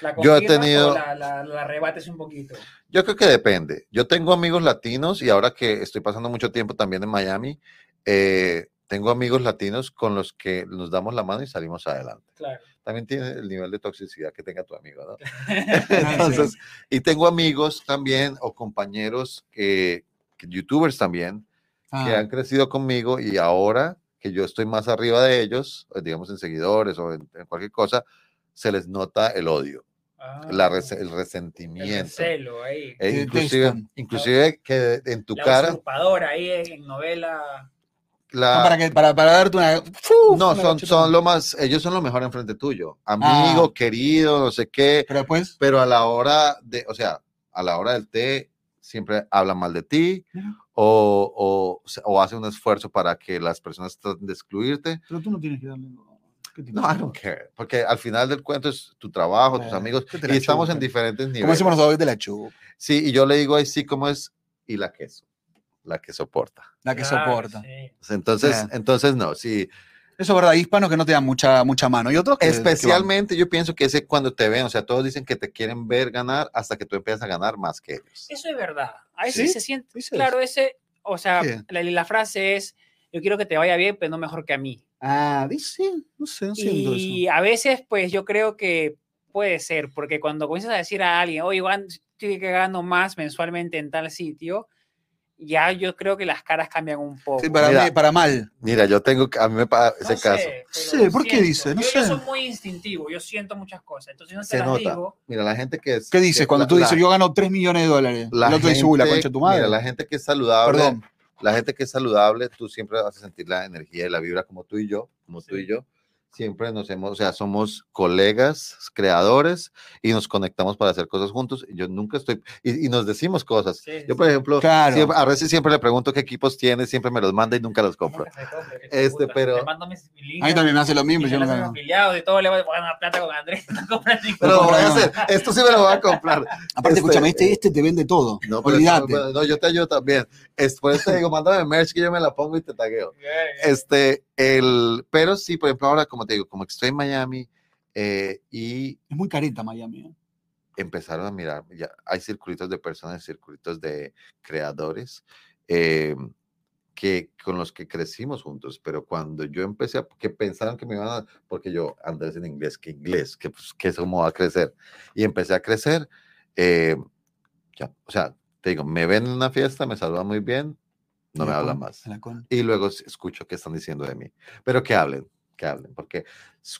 ¿La Yo he tenido- o la, la- la rebates un poquito? Yo creo que depende. Yo tengo amigos latinos y ahora que estoy pasando mucho tiempo también en Miami, eh, tengo amigos latinos con los que nos damos la mano y salimos adelante. Claro. También tiene el nivel de toxicidad que tenga tu amigo, ¿no? Entonces, y tengo amigos también o compañeros que, que youtubers también que Ah, han crecido conmigo y ahora que yo estoy más arriba de ellos, eh, digamos en seguidores o en, en cualquier cosa, se les nota el odio, la Ah, res- el el resentimiento. recelo ahí. Eh, inclusive, inclusive que en tu la cara, usurpadora ahí en, novela. la, no, para, que, para, para darte una. No, una son, son lo más, ellos son lo mejor enfrente tuyo, amigo, Ah. querido, no sé qué, Pero después. pero a la hora de, o sea, a la hora del té siempre hablan mal de ti o, o, o hace un esfuerzo para que las personas traten de excluirte. Pero tú no tienes que darle. ¿Qué te No? I don't care, porque al final del cuento es tu trabajo, tus Eh, amigos, que y estamos en diferentes Como niveles. decimos nosotros, de la chupa. Sí, y yo le digo ahí sí como es, y la queso, la que soporta. La que soporta. sí. Entonces, entonces no, sí. Eso es verdad, hay hispanos que no te dan mucha, mucha mano. Y otros que. que. Especialmente yo pienso que ese cuando te ven, o sea, todos dicen que te quieren ver ganar hasta que tú empiezas a ganar más que ellos. Eso es verdad. A veces ¿Sí? se siente. Claro, ese. O sea, Sí. la, la frase es: Yo quiero que te vaya bien, pero no mejor que a mí. Ah, dice. No sé, no siento Y eso. a veces, pues yo creo que puede ser, porque cuando comienzas a decir a alguien, oye, Iván, estoy gano más mensualmente en tal sitio, ya yo creo que las caras cambian un poco. Sí, para, Mira, mí- para mal. Mira, yo tengo, a mí me pasa No ese sé, caso. Sí, ¿por qué dice? No yo, sé. yo soy muy instintivo, yo siento muchas cosas. Entonces no te Se las nota. digo. Mira, la gente que es. ¿Qué dices? Cuando la- tú dices, la- yo gano 3 millones de dólares. la el otro dice, "Uy, la gente- concha de tu madre. Mira, la gente que es saludable, Perdón. La gente que es saludable, tú siempre vas a sentir la energía y la vibra como tú y yo, como tú y yo. Siempre nos hemos, o sea, somos colegas, creadores y nos conectamos para hacer cosas juntos. Y yo nunca estoy, y, y nos decimos cosas. Sí, Yo, por ejemplo, Claro. siempre- a veces siempre le pregunto qué equipos tiene, siempre me los manda y nunca los compro. Que Este, pero- le mando mis links, A mí también me hace lo mismo. y Yo no afiliados y todo, le voy a ganar plata con Andrés. No compran ni Pero lo voy a hacer. Esto sí me lo voy a comprar. Aparte, Este, escúchame, este, este te vende todo. No, Olvídate. eso- no, yo te ayudo también. Es, por eso te digo, mándame merch que yo me la pongo y te tagueo. Este, el, pero sí, por ejemplo, ahora, como te digo, como que estoy en Miami eh, y Es muy careta Miami. ¿eh? empezaron a mirar, ya hay circuitos de personas, circuitos de creadores eh, que con los que crecimos juntos, pero cuando yo empecé, a, que pensaron que me iban a, porque yo, Andrés en inglés, que inglés, que, pues, que eso cómo va a crecer, y empecé a crecer, eh, ya, o sea, te digo, me ven en una fiesta, me saludan muy bien, no me La hablan más y luego escucho qué están diciendo de mí. Pero que hablen, que hablen, porque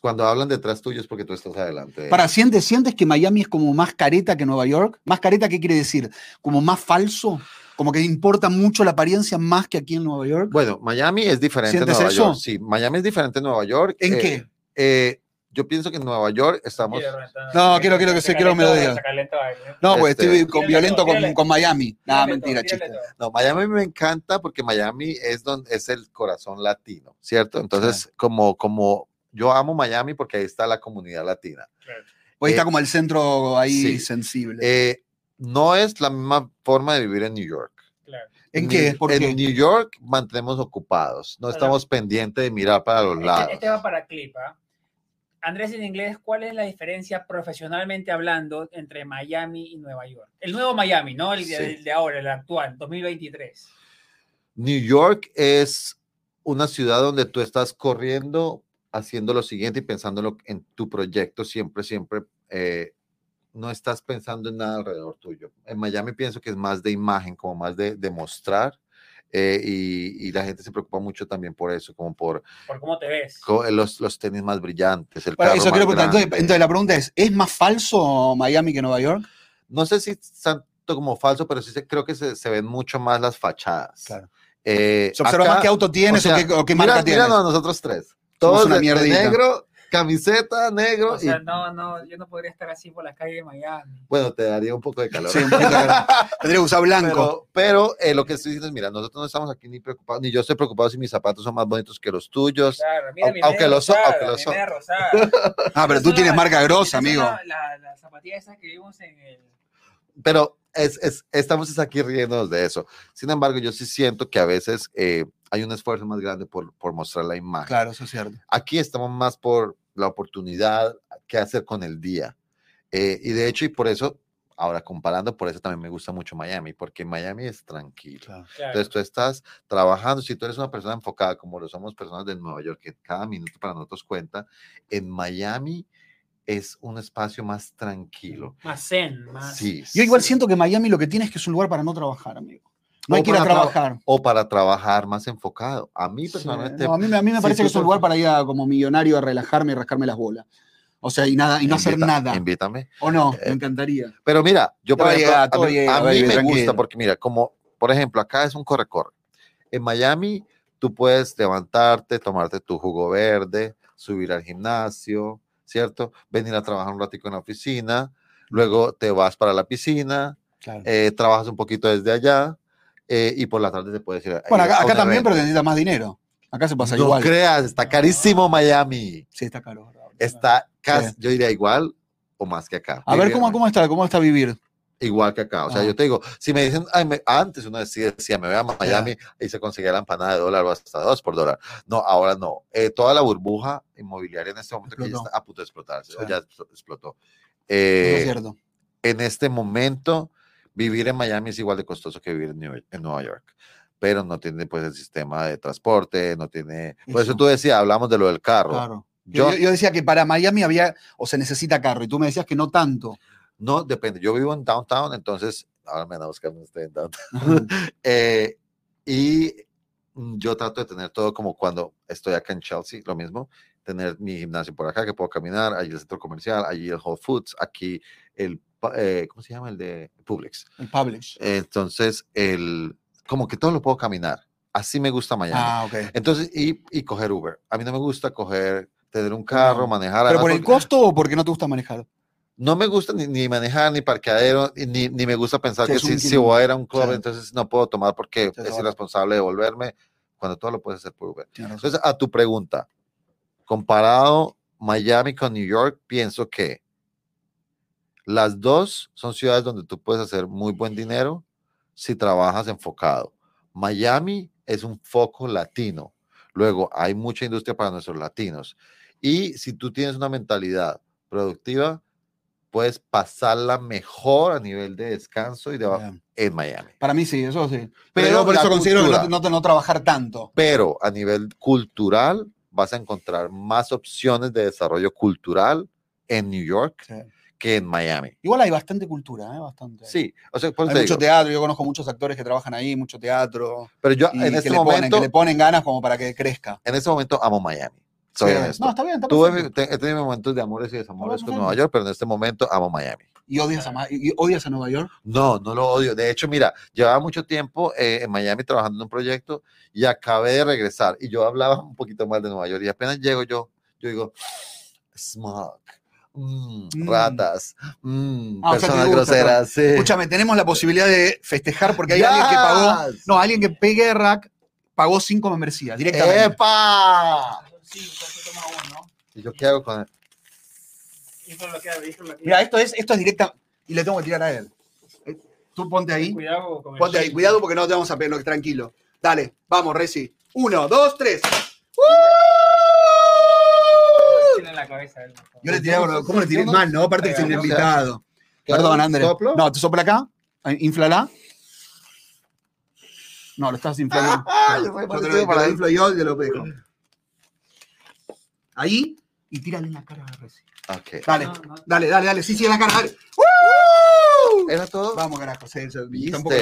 cuando hablan detrás tuyo es porque tú estás adelante. de Para, ellos. ¿sientes, ¿sientes que Miami es como más careta que Nueva York? ¿Más careta qué quiere decir? ¿Como más falso? ¿Como que importa mucho la apariencia más que aquí en Nueva York? Bueno, Miami es diferente a ¿Sientes Nueva eso? York. Sí, Miami es diferente a Nueva York. ¿En Eh, qué? eh, yo pienso que en Nueva York estamos... No, quiero- quiero que se- quiero me lo. No, pues este, estoy con, violento con, con Miami. Nada, Tírale mentira, chiste. No, Miami me encanta porque Miami es donde es el corazón latino, ¿cierto? Entonces, como, como yo amo Miami porque ahí está la comunidad latina. Hoy Eh, está como el centro ahí sí. sensible. Eh, no es la misma forma de vivir en New York. ¿En New- qué? ¿Por en qué? New York mantenemos ocupados, no Hola. estamos pendientes de mirar para los lados. Este, este va para clip. ¿ah? Andrés, en inglés, ¿cuál es la diferencia profesionalmente hablando entre Miami y Nueva York? El nuevo Miami, ¿no? El, de- Sí. el de ahora, el actual, 2023. New York es una ciudad donde tú estás corriendo, haciendo lo siguiente y pensando en tu proyecto siempre, siempre. eh, no estás pensando en nada alrededor tuyo. En Miami pienso que es más de imagen, como más de, de mostrar. Eh, y, y la gente se preocupa mucho también por eso, como por Por cómo te ves. co- los, los tenis más brillantes, el Bueno, carro eso más quiero. Entonces, entonces la pregunta es, ¿es más falso Miami que Nueva York? no sé si tanto como falso, pero sí se- creo que se, se ven mucho más las fachadas. Claro. Eh, ¿Se observa acá- más qué auto tienes o, sea, qué, o qué mira- marca tienes? míranos a nosotros tres. Todos una de, de negro camiseta, negro. O sea, y, no, no, yo no podría estar así por las calles de Miami. bueno, te daría un poco de calor. Sí, un poquito de- Tendría que usar blanco. Pero, pero eh, lo que estoy diciendo es, mira, nosotros no estamos aquí ni preocupados, ni yo estoy preocupado si mis zapatos son más bonitos que los tuyos. Claro, mira, mi aunque media lo son- rosada, aunque lo mi son. Ah, pero tú tienes marca grosa, amigo. la- la- Las zapatillas esas que vimos en el... Pero es, es- estamos es aquí riéndonos de eso. Sin embargo, yo sí siento que a veces eh, hay un esfuerzo más grande por, por mostrar la imagen. Claro, eso es cierto. Aquí estamos más por la oportunidad que hacer con el día. Eh, y de hecho, y por eso, ahora comparando, por eso también me gusta mucho Miami, porque Miami es tranquilo. Claro. Entonces tú estás trabajando, si tú eres una persona enfocada como lo somos personas de Nueva York, que cada minuto para nosotros cuenta, en Miami es un espacio más tranquilo. Más zen, más... Sí. Yo igual sí. siento que Miami lo que tiene es que es un lugar para no trabajar, amigo. No hay que ir a para traba- trabajar. O para trabajar más enfocado. A mí Sí, personalmente, no, a mí, me- a mí me parece tú que es un lugar para ir a, como millonario a relajarme y rascarme las bolas. O sea, y nada, y no hacer invita- nada. Invítame. ¿O no? Eh, me encantaría. Pero mira, yo llega, a todo mí, a mí me gusta porque mira, como por ejemplo, acá es un corre-corre. En Miami, tú puedes levantarte, tomarte tu jugo verde, subir al gimnasio, ¿cierto? Venir a trabajar un ratico en la oficina, luego te vas para la piscina, Claro. eh, trabajas un poquito desde allá eh, y por la tarde te puedes ir a bueno, acá, acá también, pero necesitas más dinero. Acá se pasa no igual. creas, está carísimo Miami. Sí, está caro. Está casi, Sí. yo diría igual o más que acá. A ver, ¿cómo, cómo está? ¿Cómo está vivir? igual que acá. O sea, Ah. yo te digo, si me dicen, ay, me- antes uno decía, decía, me voy a Miami y se conseguía la empanada de dólar o hasta dos por dólar. No, ahora no. Eh, toda la burbuja inmobiliaria en este momento que ya Explotó. está a punto de explotarse, o Sí. ya expl- explotó. Eh, es cierto. en este momento, vivir en Miami es igual de costoso que vivir en, New- en Nueva York. Pero no tiene pues el sistema de transporte, no tiene... Por eso Eso. tú decías, hablamos de lo del carro. Claro. Yo, Yo, yo decía que para Miami había o se necesita carro y tú me decías que no tanto. no, depende. Yo vivo en downtown, entonces, ahora me van a buscar en downtown. Eh, y yo trato de tener todo como cuando estoy acá en Chelsea, lo mismo, tener mi gimnasio por acá que puedo caminar, allí el centro comercial, allí el Whole Foods, aquí el, eh, ¿cómo se llama? El de Publix. El Publish. Entonces, el, como que todo lo puedo caminar. Así me gusta Miami. Ah, ok. Entonces, y, y coger Uber. A mí no me gusta coger, tener un carro, No. manejar. ¿Pero por el costo o porque no te gusta manejar? no me gusta ni, ni manejar, ni parqueadero, ni, ni me gusta pensar Sí, que si, si voy a ir a un club, Sí. entonces no puedo tomar porque Sí, es irresponsable devolverme, cuando todo lo puedes hacer por Uber. Entonces, a tu pregunta, comparado Miami con New York, pienso que las dos son ciudades donde tú puedes hacer muy buen dinero si trabajas enfocado. Miami es un foco latino. Luego, hay mucha industria para nuestros latinos. Y si tú tienes una mentalidad productiva, puedes pasarla mejor a nivel de descanso y de, Bien. en Miami. Para mí sí, eso sí. Pero, por eso considero no, cultura. no, no trabajar tanto. Pero a nivel cultural, vas a encontrar más opciones de desarrollo cultural en New York Sí. Que en Miami. Igual hay bastante cultura, ¿eh? Bastante. Sí, o sea, por Hay mucho digo, teatro, yo conozco muchos actores que trabajan ahí, mucho teatro. pero yo en este le ponen, momento, que le ponen ganas como para que crezca. en este momento amo Miami. Soy Sí. honesto. No, está bien, está Tuve, te- he tenido momentos de amores y desamores con. Nueva York, pero en este momento amo Miami. ¿Y odias a, y odias a Nueva York? No, no lo odio. De hecho, mira, llevaba mucho tiempo eh, en Miami trabajando en un proyecto y acabé de regresar. Y yo hablaba un poquito más de Nueva York. Y apenas llego yo, yo digo, smog, mm, Mm. ratas, mm, Ah, o sea, te personas gusta, groseras. Sí. Escúchame, tenemos la posibilidad de festejar porque hay alguien que pagó. No, alguien que pegue rack pagó cinco membresías directamente. ¡Epa! Sí, uno. ¿Y yo qué hago con él? Mira, esto es, esto es directa. Y le tengo que tirar a él. Eh, Tú ponte ahí. Cuidado con el Ponte ahí. Cuidado porque no te vamos a pegar. Tranquilo. Dale, vamos, Reci. Uno, dos, tres. En la cabeza él. Yo le tiré, ¿cómo le tiré mal, no? Aparte que soy un invitado. ¿Qué Perdón? Andrés. ¿Soplo? No, te sopla acá. Inflala. No, lo estás inflando. Ah, No, yo te lo, para inflo yo y te lo dejo. Ahí y tírale en la cara a Reci. Ok. Dale, No, no. dale, dale, dale. Sí, sí, en la cara, dale. ¿Era todo? Vamos, carajo. Sí, sí, ¿Viste? tampoco-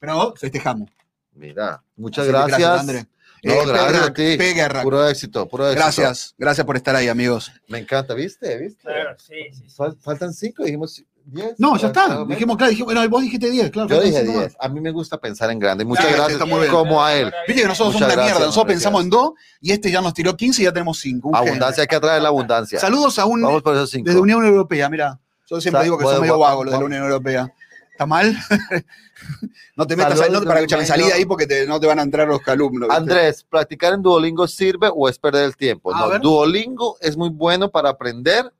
Pero festejamos. Mira, muchas Así que gracias. No, Eh, gracias Pegue a Rack, ti. Pegue Rack. Puro éxito, puro éxito. Gracias, gracias por estar ahí, amigos. Me encanta, ¿viste? ¿Viste? Claro, sí, sí. sí. Fal- faltan cinco, dijimos 10. No, ya está. Dijimos, claro, dijimos, bueno, vos dijiste 10, claro. Yo dije cinco 10. A mí me gusta pensar en grande. Muchas Claro, gracias. está muy bien. Como a él. Viste que nosotros Muchas somos una mierda. Nosotros pensamos en dos y este ya nos tiró 15 y ya tenemos 5. Abundancia, hay que atraer la abundancia. Saludos a un Vamos por esos cinco. desde Unión Europea, mira. Yo siempre Sa- digo que son medio vagos los de la. Unión Europea. ¿Está mal? no te metas Saludos ahí, no, para desde que me Medio. salí de ahí porque te- no te van a entrar los calumnos. ¿viste? Andrés, ¿practicar en Duolingo sirve o es perder el tiempo? No. Duolingo es muy bueno para aprender,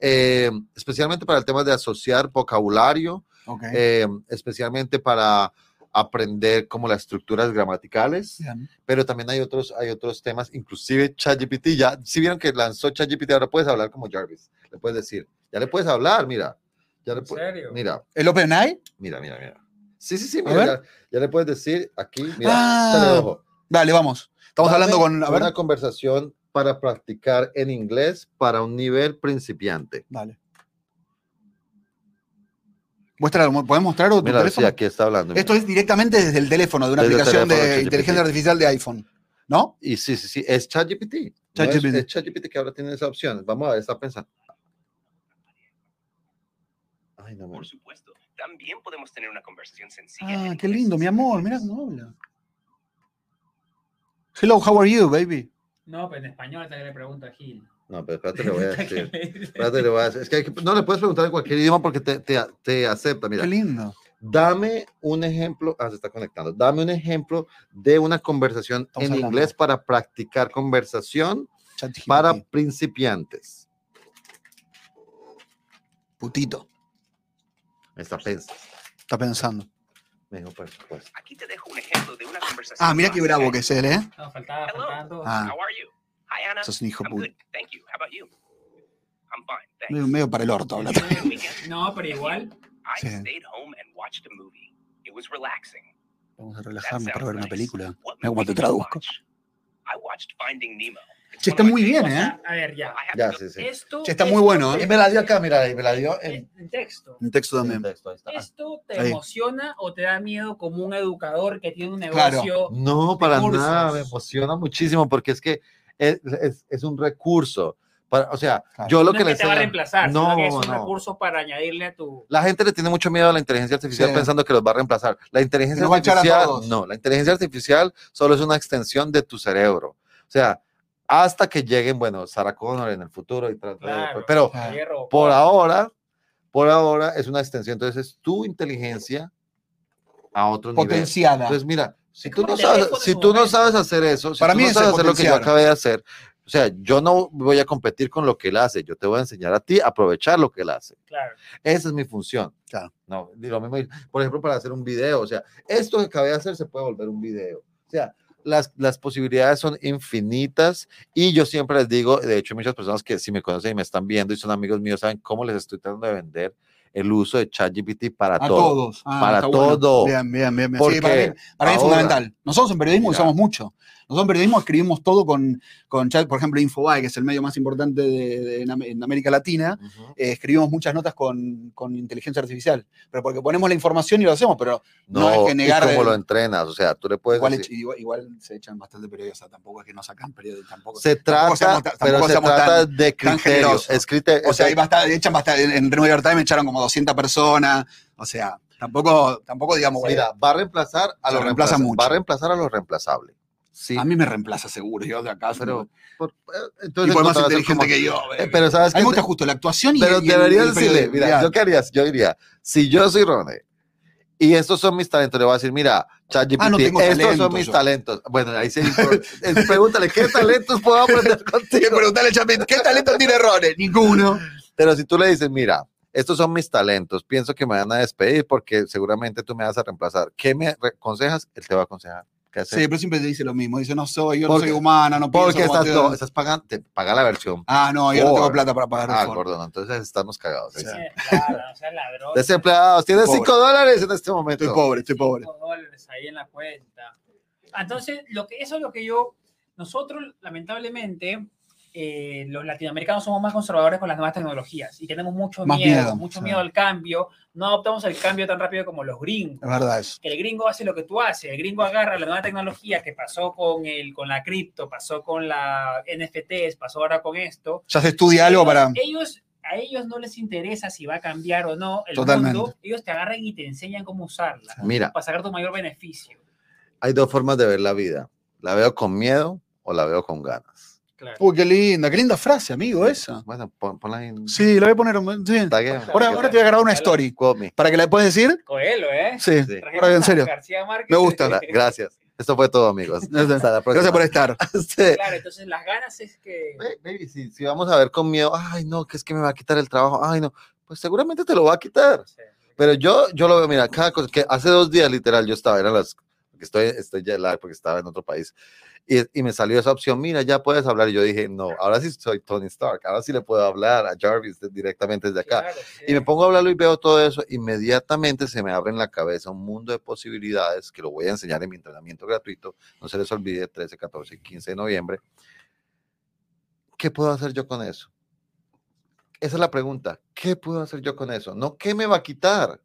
eh, especialmente para el tema de asociar vocabulario, eh, especialmente para aprender como las estructuras gramaticales, Bien. pero también hay otros, hay otros temas, inclusive ChatGPT, ya, si vieron que lanzó ChatGPT, ahora puedes hablar como Jarvis, le puedes decir, ya le puedes hablar, mira, ya le ¿En serio? mira, ¿El OpenAI? mira, mira, mira. Sí, sí, sí, mira, ya, ya le puedes decir aquí, mira, Ah. Dale, vamos. Estamos Dame hablando con. A ver. una conversación para practicar en inglés para un nivel principiante. Dale. Muestra, ¿Podés mostrar o tu Mira, sí, teléfono? aquí está hablando. mira. Esto es directamente desde el teléfono de una Desde aplicación teléfono de inteligencia artificial de iPhone. ¿No? Y sí, sí, sí, es ChatGPT. No es- ChatGPT. Es ChatGPT que ahora tiene esa opción. Vamos a ver, está pensando. Ay, no. Por supuesto, también podemos tener una conversación sencilla. en Ah, qué lindo, mi amor. Mira cómo habla. Hello, how are you, baby? No, pero en español hasta que le pregunto a Gil. No, pero espérate, le voy a decir. Espérate, le voy a decir. Es que hay que- no le puedes preguntar en cualquier idioma porque te, te, te acepta. Mira, Qué lindo. dame un ejemplo. Ah, se está conectando. Dame un ejemplo de una conversación Estamos en hablando. inglés para practicar conversación para principiantes. Putito. Está pensando. Está pensando. Me dijo, por supuesto. Aquí te dejo un ejemplo de una conversación. Ah, mira qué bravo que es él, ¿eh? No, faltaba, dos. Ah. How are you? Hi, Anna. Sos un hijo puto. good, thank you. How about you? I'm fine, thanks. Medio, medio para el orto habla. No, pero igual. I stayed home and watched a movie. It was relaxing. Vamos a relajarme para ver una película. Mira cómo te traduzco. I watched Finding Nemo. It's Che, está muy bien, O ¿eh? a ver, ya. Ya, sí, sí. Esto. Che, está muy esto bueno, te- ¿eh? me la dio acá, mira, me la dio En, en texto. En texto en también. texto, ahí está. ¿Esto te Ahí. emociona o te da miedo como un educador que tiene un Claro. negocio? No, para cursos. nada, me emociona muchísimo porque es que es, es- es un recurso. Para, o sea, Claro. yo lo no que es le que te va a reemplazar, No, sino que es un no. recurso para añadirle a tu. La gente le tiene mucho miedo a la inteligencia artificial Sí. pensando que los va a reemplazar. La inteligencia artificial, no, la inteligencia artificial solo es una extensión de tu cerebro. O sea, hasta que lleguen, bueno, Sarah Connor en el futuro y Claro. pero por ahora, por ahora es una extensión. Entonces, es tu inteligencia a otro nivel. Potenciada. Entonces, mira, si tú no sabes, si tú no hacer eso, si Para tú mí no es sabes hacer lo que yo acabé de hacer, o sea, yo no voy a competir con lo que él hace, yo te voy a enseñar a ti a aprovechar lo que él hace. Claro. Esa es mi función. Claro. No, lo mismo, por ejemplo, para hacer un video, o sea, esto que acabé de hacer se puede volver un video. O sea, las, las posibilidades son infinitas y yo siempre les digo, de hecho, muchas personas que si me conocen y me están viendo y son amigos míos saben cómo les estoy tratando de vender el uso de ChatGPT para A todo. todos. Ah, Para está bueno. todo. Bien, bien, bien. bien. Porque Sí, para mí, para mí es fundamental. Nosotros en periodismo Mira. usamos mucho. Nosotros en periodismo escribimos todo con, con chat, por ejemplo, Infobae, que es el medio más importante de- de- en, Am- en América Latina. Eh, escribimos muchas notas con, con inteligencia artificial. Pero porque ponemos la información y lo hacemos, pero No, No es que negar cómo el- lo entrenas, o sea, tú le puedes igual, decir- ech- igual, igual se echan bastante periodistas. Tampoco es que no sacan periodistas. Tampoco, se tampoco trata, seamos pero se trata tan- de criterios. Es criterio- O sea, es- bastante, echan bastante, en, New York Times echaron como 200 personas. O sea, tampoco, tampoco digamos, mira, va a reemplazar a Se lo reemplaza mucho. Va a reemplazar a lo reemplazable. Sí, a mí me reemplaza seguro. Yo de acá, pero por- eh, y entonces por no más inteligente como- que yo. Eh, pero sabes a mí que me gusta justo la actuación y pero y el decirle, mira, ya. yo qué harías, yo diría, si yo soy Rone y estos son mis talentos, le voy a decir, mira, ChatGPT, Ah, no estos talento son mis yo. talentos. Bueno, ahí sí, eh, pregúntale, ¿qué talentos puedo aprender contigo? que preguntarle a Chapin, ¿qué talento tiene errores? Ninguno. Pero si tú le dices, mira, estos son mis talentos, pienso que me van a despedir porque seguramente tú me vas a reemplazar. ¿Qué me aconsejas? Él te va a aconsejar. ¿Qué hacer. Sí, pero siempre te dice lo mismo. Dice, no soy, yo no soy humana, no pienso porque estás, tú". no, estás pagando, te paga la versión. Ah, no, yo no tengo plata para pagar Ah, gordo, no, entonces estamos cagados. Sí. sí. Claro, no seas ladrón. Desempleados, tienes Pobre. 5 dólares en este momento. Estoy pobre, estoy pobre. Cinco dólares ahí en la cuenta. Entonces, lo que, eso es lo que yo, nosotros lamentablemente, eh, los latinoamericanos somos más conservadores con las nuevas tecnologías y tenemos mucho Más miedo, miedo, mucho sí. miedo al cambio, no adoptamos el cambio tan rápido como los gringos. Es verdad eso. Que el gringo hace lo que tú haces, el gringo agarra la nueva tecnología que pasó con, el, con la cripto, pasó con la NFTs, pasó ahora con esto. Ya se estudia algo ellos, para. Ellos a ellos no les interesa si va a cambiar o no el Totalmente. mundo, ellos te agarran y te enseñan cómo usarla Mira, para sacar tu mayor beneficio. hay dos formas de ver la vida. La veo con miedo o la veo con ganas. Claro. Uy, qué linda, qué linda frase, amigo, esa. Bueno, pon- ponla ahí. en- Sí, la voy a poner. Sí. Ahora, ahora te voy a grabar una story. ¿Para que la puedes decir? Coelho, ¿eh? Sí. Sí. Ahora, en serio. García Márquez. Me gusta. Gra- Gracias. Esto fue todo, amigos. Hasta la Gracias próxima. por estar. Sí. Claro, entonces las ganas es que... Ba- Baby, si, si vamos a ver con miedo, ay, no, que es que me va a quitar el trabajo, ay, no, pues seguramente te lo va a quitar. Pero yo, yo lo veo, mira, cada cosa que hace dos días, literal, yo estaba, eran las, porque estoy, estoy ya live porque estaba en otro país, y, y me salió esa opción, mira, ya puedes hablar, y yo dije, no, ahora sí soy Tony Stark, ahora sí le puedo hablar a Jarvis directamente desde acá. Claro, Y me sí. pongo a hablarlo y veo todo eso, inmediatamente se me abre en la cabeza un mundo de posibilidades que lo voy a enseñar en mi entrenamiento gratuito. No se les olvide, 13, 14 y 15 de noviembre. ¿Qué puedo hacer yo con eso? Esa es la pregunta. ¿Qué puedo hacer yo con eso? No, ¿qué me va a quitar?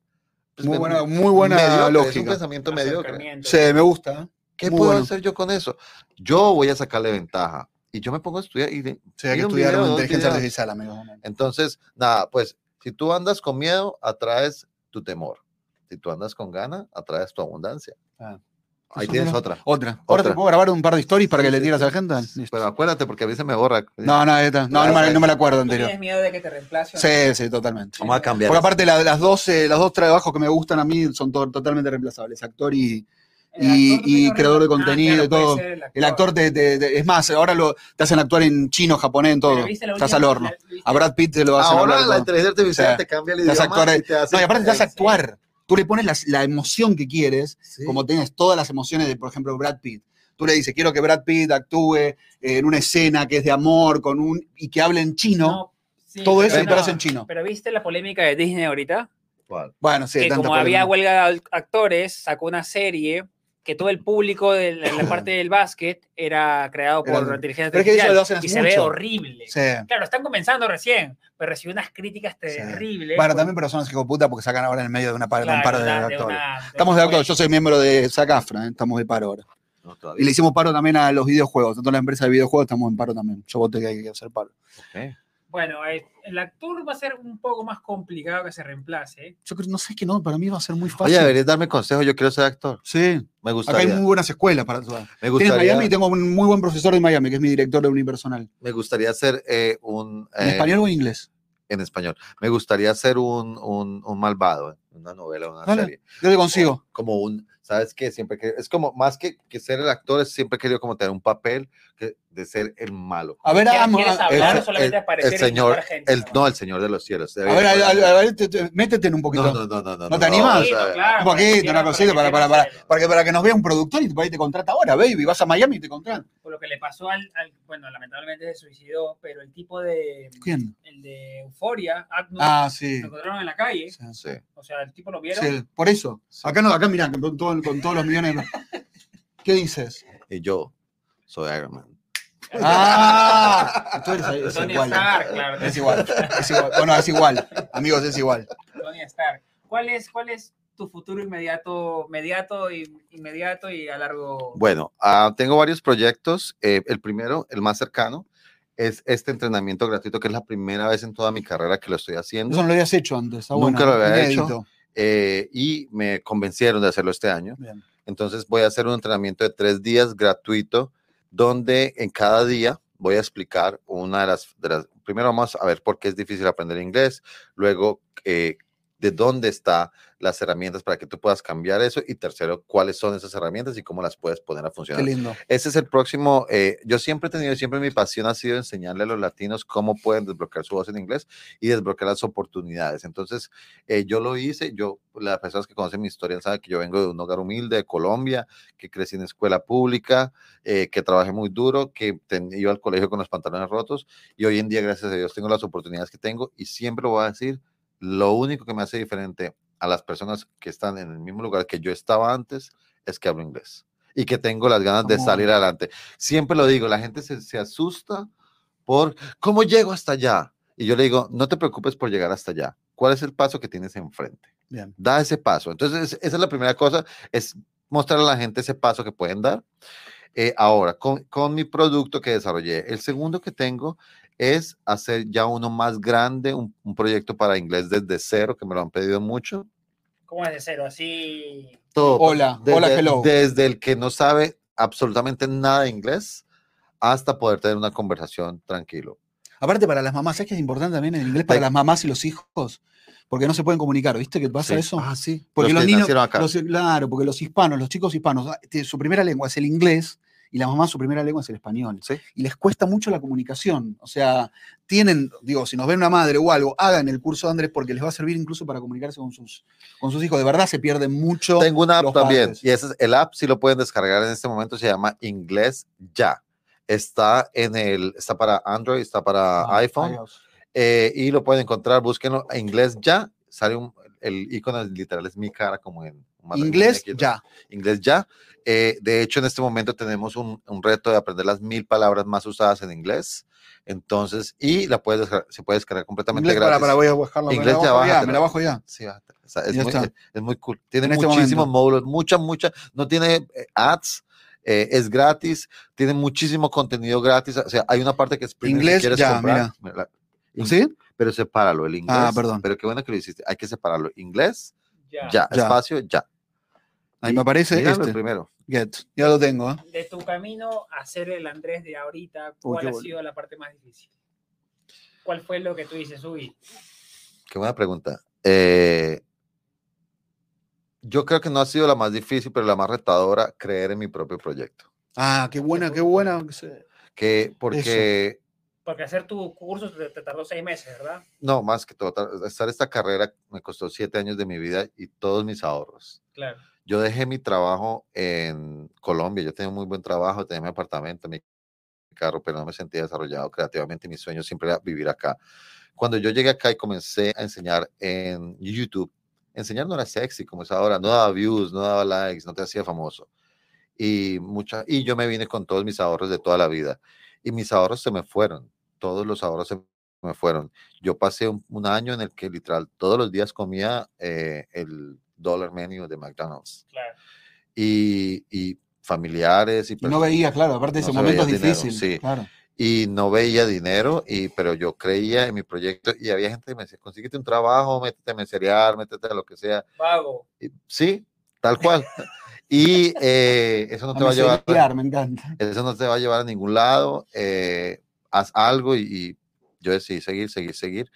Pues Muy me- buena, muy buena mediocre, Es un lógica. pensamiento mediocre. Sí, me gusta. ¿Qué muy puedo bueno. hacer yo con eso? Yo voy a sacarle ventaja. Y yo me pongo a estudiar y de- Sí, hay que estudiar video, inteligencia artificial, amigo. Entonces, nada, pues si tú andas con miedo, atraes tu temor. Si tú andas con gana, atraes tu abundancia. Ah. Ahí tienes otra. Otra. Ahora Otra. te puedo grabar un par de stories para Sí, que le sí, tiras sí. a la gente. Listo. Pero acuérdate, porque a veces me borra. No, no, esta- no, no, me, no me la acuerdo ¿Tú anterior. tienes miedo de que te reemplace? Sí, sí, totalmente. Vamos a cambiar. Porque aparte la- las dos, eh, los dos trabajos que me gustan a mí son to- totalmente reemplazables. Actor y y- creador de Ah, contenido claro, y todo. el actor te, te- te- es más, ahora lo, te hacen actuar en chino, japonés, en todo. Pero ¿viste la Estás al última- horno. la- viste- A Brad Pitt te lo hacen Ahora hablar la todo. inteligencia artificial Sí. te cambia el Te hace idioma. actuar- y te hace- No, y aparte te hace Sí. actuar. Tú le pones la, la emoción que quieres, Sí. como tienes todas las emociones de, por ejemplo, Brad Pitt. Tú le dices, quiero que Brad Pitt actúe eh, en una escena que es de amor con un y que hable en chino. No, sí, todo pero eso y te no. lo hacen en chino. Pero viste la polémica de Disney ahorita, ¿Cuál? Bueno, sí, que tanta como había polémica. huelga de actores, sacó una serie que todo el público de la, la parte del básquet era creado por Era- inteligencia pero es que eso artificial lo hacen hace y se ve horrible. Sí. Claro, están comenzando recién, pero recibió unas críticas terribles. Bueno, por- también personas que puta porque sacan ahora en el medio de una par- claro, un paro de una- actores. una- de Estamos de acuerdo, yo soy miembro de SACAFRA, ¿eh? estamos de paro ahora. No, Y le hicimos paro también a los videojuegos, a toda la empresa de videojuegos estamos en paro también. Yo voté que hay que hacer paro. Ok. Bueno, eh, el actor va a ser un poco más complicado que se reemplace. Yo creo, no sé, que no, para mí va a ser muy Oye, fácil. deberías darme consejo. Yo quiero ser actor. sí, Me acá hay gustaría. muy buenas escuelas para actuar. me Tienes gustaría, Miami y tengo un muy buen profesor de Miami, que es mi director de unipersonal. me gustaría ser eh, un. ¿En eh, español o en inglés? en español. Me gustaría ser un, un, un malvado, en una novela, una Dale. serie. Yo te consigo. Como un, ¿sabes qué? Siempre que, es como, más que, que ser el actor, es siempre he querido como tener un papel que, de ser el malo. A ver, ¿Quieres, am- quieres a, hablar el- o solamente el- aparecer el señor, gente? el, no, el señor de los cielos. a ver, a, a- a ver, te- te- métete en un poquito. no, no, no, no, no. ¿No te no, animas? o sea, Claro, un poquito, una cosita, para, para, para, para que, para que nos vea un productor y por ahí te contrata ahora, baby. Vas a Miami y te contratan. Por lo que le pasó al, al- bueno, lamentablemente se suicidó, pero el tipo de, ¿Quién? el de Euforia, Agnus, Ah, sí. lo encontraron en la calle, Sí, sí. o sea, el tipo lo vieron. sí, por eso. Acá no, acá mirá, con, todo- con todos los millones. ¿Qué dices? Y yo soy Iron Man. Ah, tú eres es Tony igual. Stark, claro. Es igual, es igual. Bueno, es igual. Amigos, es igual. Tony Stark. ¿Cuál es, cuál es tu futuro inmediato, inmediato y inmediato y a largo? Bueno, ah, tengo varios proyectos. Eh, el primero, el más cercano, es este entrenamiento gratuito, que es la primera vez en toda mi carrera que lo estoy haciendo. Eso no lo habías hecho antes. Está Nunca bueno, lo había inédito. hecho. eh, y me convencieron de hacerlo este año. Bien. Entonces voy a hacer un entrenamiento de tres días gratuito, donde en cada día voy a explicar una de las, de las- primero vamos a ver por qué es difícil aprender inglés, luego eh, de dónde están las herramientas para que tú puedas cambiar eso y tercero, cuáles son esas herramientas y cómo las puedes poner a Qué funcionar. lindo. Ese es el próximo. eh, yo siempre he tenido, siempre mi pasión ha sido enseñarle a los latinos cómo pueden desbloquear su voz en inglés y desbloquear las oportunidades. Entonces, eh, yo lo hice. Yo, las personas que conocen mi historia saben que yo vengo de un hogar humilde de Colombia, que crecí en escuela pública, eh, que trabajé muy duro, que ten- iba al colegio con los pantalones rotos y hoy en día, gracias a Dios, tengo las oportunidades que tengo y siempre lo voy a decir. Lo único que me hace diferente a las personas que están en el mismo lugar que yo estaba antes es que hablo inglés y que tengo las ganas de salir adelante. Siempre lo digo, la gente se, se asusta por cómo llego hasta allá. Y yo le digo, no te preocupes por llegar hasta allá. ¿Cuál es el paso que tienes enfrente? Bien. Da ese paso. Entonces, esa es la primera cosa, es mostrar a la gente ese paso que pueden dar. Eh, ahora, con, con mi producto que desarrollé, el segundo que tengo es hacer ya uno más grande, un, un proyecto para inglés desde cero, que me lo han pedido mucho. ¿Cómo es de cero? Así. Todo, Hola, desde, hola, hello. Desde el que no sabe absolutamente nada de inglés hasta poder tener una conversación tranquilo. Aparte para las mamás, ¿sabes que es importante también el inglés para las mamás y los hijos? Porque no se pueden comunicar, ¿viste que pasa Sí. eso? Ah, sí. Porque los, que niños, acá. los- claro, porque los hispanos, los chicos hispanos, ah, su primera lengua es el inglés y la mamá su primera lengua es el español. Sí. Y les cuesta mucho la comunicación. O sea, tienen, digo, si nos ven una madre o algo, hagan el curso de Andrés porque les va a servir incluso para comunicarse con sus, con sus hijos. De verdad se pierden mucho. Tengo una app también, padres. y ese es el app, si lo pueden descargar en este momento, se llama Inglés Ya. Está en el, está para Android, está para Ah, iPhone, eh, y lo pueden encontrar, búsquenlo, Inglés Ya, sale un, el icono literal es mi cara como en Inglés ya. Inglés Ya. Eh, de hecho, en este momento tenemos un, un reto de aprender las mil palabras más usadas en inglés. Entonces, y la puedes descargar- se puede descargar completamente Inglés, para, gratis. para, voy a buscarlo. Inglés me la ya, bajo ya, bájatela. me la bajo ya. Sí. O sea, es, Ya muy, está. es- es muy cool. Tiene En este muchísimos momento. módulos, mucha, mucha. No tiene eh, ads, eh, es gratis, tiene muchísimo contenido gratis. O sea, hay una parte que es premium si Inglés quieres ya, comprar. Mira, in- ¿Sí? Pero sepáralo, el inglés. Ah, perdón. Pero qué bueno que lo hiciste. Hay que separarlo. Inglés, Ya. ya, Ya. espacio, ya. Ahí me aparece este. primero. Get. Ya lo tengo. ¿eh? De tu camino a ser el Andrés de ahorita, ¿cuál ha sido la parte más difícil? ¿Cuál fue lo que tú dices, uy? Qué buena pregunta. Eh, yo creo que no ha sido la más difícil, pero la más retadora, creer en mi propio proyecto. Ah, qué buena, qué buena. Que porque Porque hacer tu curso te, te tardó seis meses, ¿verdad? No, más que todo, tar- estar esta carrera me costó siete años de mi vida y todos mis ahorros. Claro. Yo dejé mi trabajo en Colombia, yo tenía muy buen trabajo, tenía mi apartamento, mi carro, pero no me sentía desarrollado creativamente mi sueño siempre era vivir acá. Cuando yo llegué acá y comencé a enseñar en YouTube, enseñar no era sexy como es ahora, no daba views, no daba likes, no te hacía famoso. Y, mucha, y yo me vine con todos mis ahorros de toda la vida. Y mis ahorros se me fueron, todos los ahorros se me fueron. Yo pasé un, un año en el que literal todos los días comía eh, el dollar menu de McDonald's. Claro. Y, y familiares y, Y no veía, claro, aparte de No ese se momento es veía dinero, difícil. sí. Claro. y no veía dinero, y, pero yo creía en mi proyecto y había gente que me decía, consíguete un trabajo, métete a meserear, métete a lo que sea. Vago. Y, sí, tal cual. y eh, eso no te A va a llevar, meserear, me encanta. eso no te va a llevar a ningún lado. eh, haz algo y, y yo decidí seguir, seguir, seguir.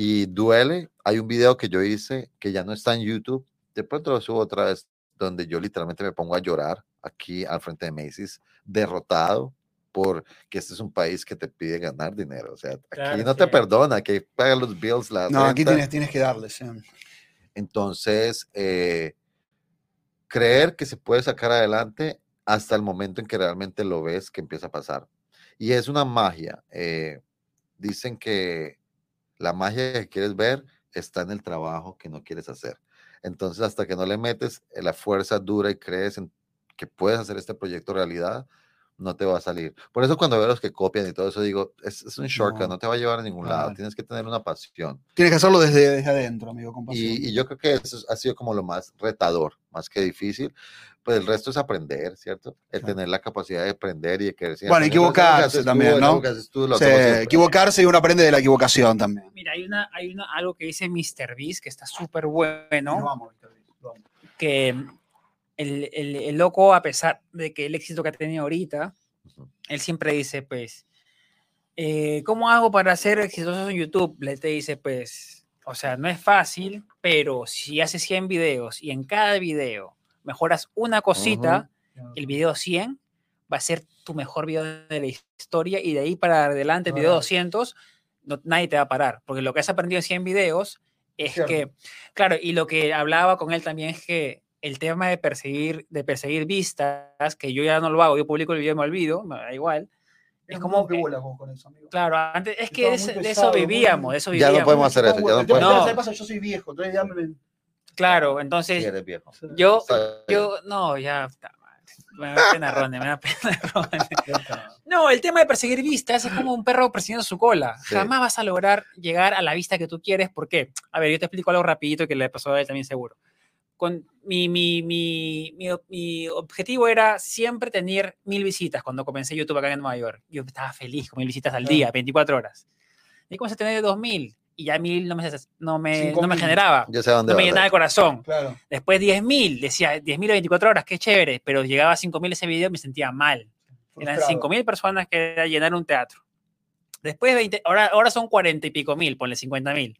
Y duele. Hay un video que yo hice que ya no está en YouTube. De pronto lo subo otra vez, donde yo literalmente me pongo a llorar aquí al frente de Macy's, derrotado porque este es un país que te pide ganar dinero. O sea, aquí Claro, no te perdona, que paga los bills, la No, aquí tienes, tienes que darle. sí. Entonces, eh, creer que se puede sacar adelante hasta el momento en que realmente lo ves que empieza a pasar. Y es una magia. eh, dicen que la magia que quieres ver está en el trabajo que no quieres hacer. Entonces, hasta que no le metes eh, la fuerza dura y crees en que puedes hacer este proyecto realidad, no te va a salir. Por eso cuando veo los que copian y todo eso, digo, es, es un shortcut, No, no, te va a llevar a ningún lado. claro. Tienes que tener una pasión. Tienes que hacerlo desde, desde adentro, amigo. Con pasión. Y, y yo creo que eso ha sido como lo más retador, más que difícil. Pues el resto es aprender, ¿cierto? El Claro. tener la capacidad de aprender y de querer. Bueno, equivocarse también, ¿no? Sí, equivocarse y uno aprende de la equivocación también. Mira, hay una, hay una, algo que dice Mr. Beast que está súper bueno. vamos, Víctor, vamos. que el, el- el loco, a pesar de que el éxito que ha tenido ahorita, él siempre dice, pues, eh, ¿cómo hago para ser exitoso en YouTube? Le te dice, pues, o sea, no es fácil, pero si haces 100 videos y en cada video mejoras una cosita, el video 100 va a ser tu mejor video de la historia y de ahí para adelante, el video Claro. 200, no- nadie te va a parar, porque lo que has aprendido en 100 videos es Cierto. que, claro, y lo que hablaba con él también es que el tema de perseguir, de perseguir vistas, que yo ya no lo hago, yo publico el video y me olvido, me da igual. Es como que bolas vos con eso, amigo. Claro, antes, es que muy eso- de pesado, eso vivíamos, de eso Ya no vivíamos. podemos hacer eso, ya no podemos. ¿sabes qué pasa? Yo soy viejo, entonces ya me- Claro, entonces Sí, eres viejo. yo, yo, no, ya, me da pena Ronde, me da pena Ronde. No, el tema de perseguir vistas es como un perro persiguiendo su cola. Sí. Jamás vas a lograr llegar a la vista que tú quieres. ¿Por qué? A ver, yo te explico algo rapidito que le pasó a él también seguro. Con, mi, mi, mi, mi, objetivo era siempre tener mil visitas cuando comencé YouTube acá en Nueva York. Yo estaba feliz con mil visitas al día, 24 horas. Y comencé a tener dos mil y ya mil no me, no me, no me generaba, Yo sé dónde no me llenaba el corazón. Claro. Después 10.000, decía 10.000 a 24 horas, qué chévere, pero llegaba a 5.000 ese video y me sentía mal. Eran Frustrado. 5.000 personas que era llenar un teatro. Después 20, ahora, ahora son 40 y pico mil, ponle 50.000.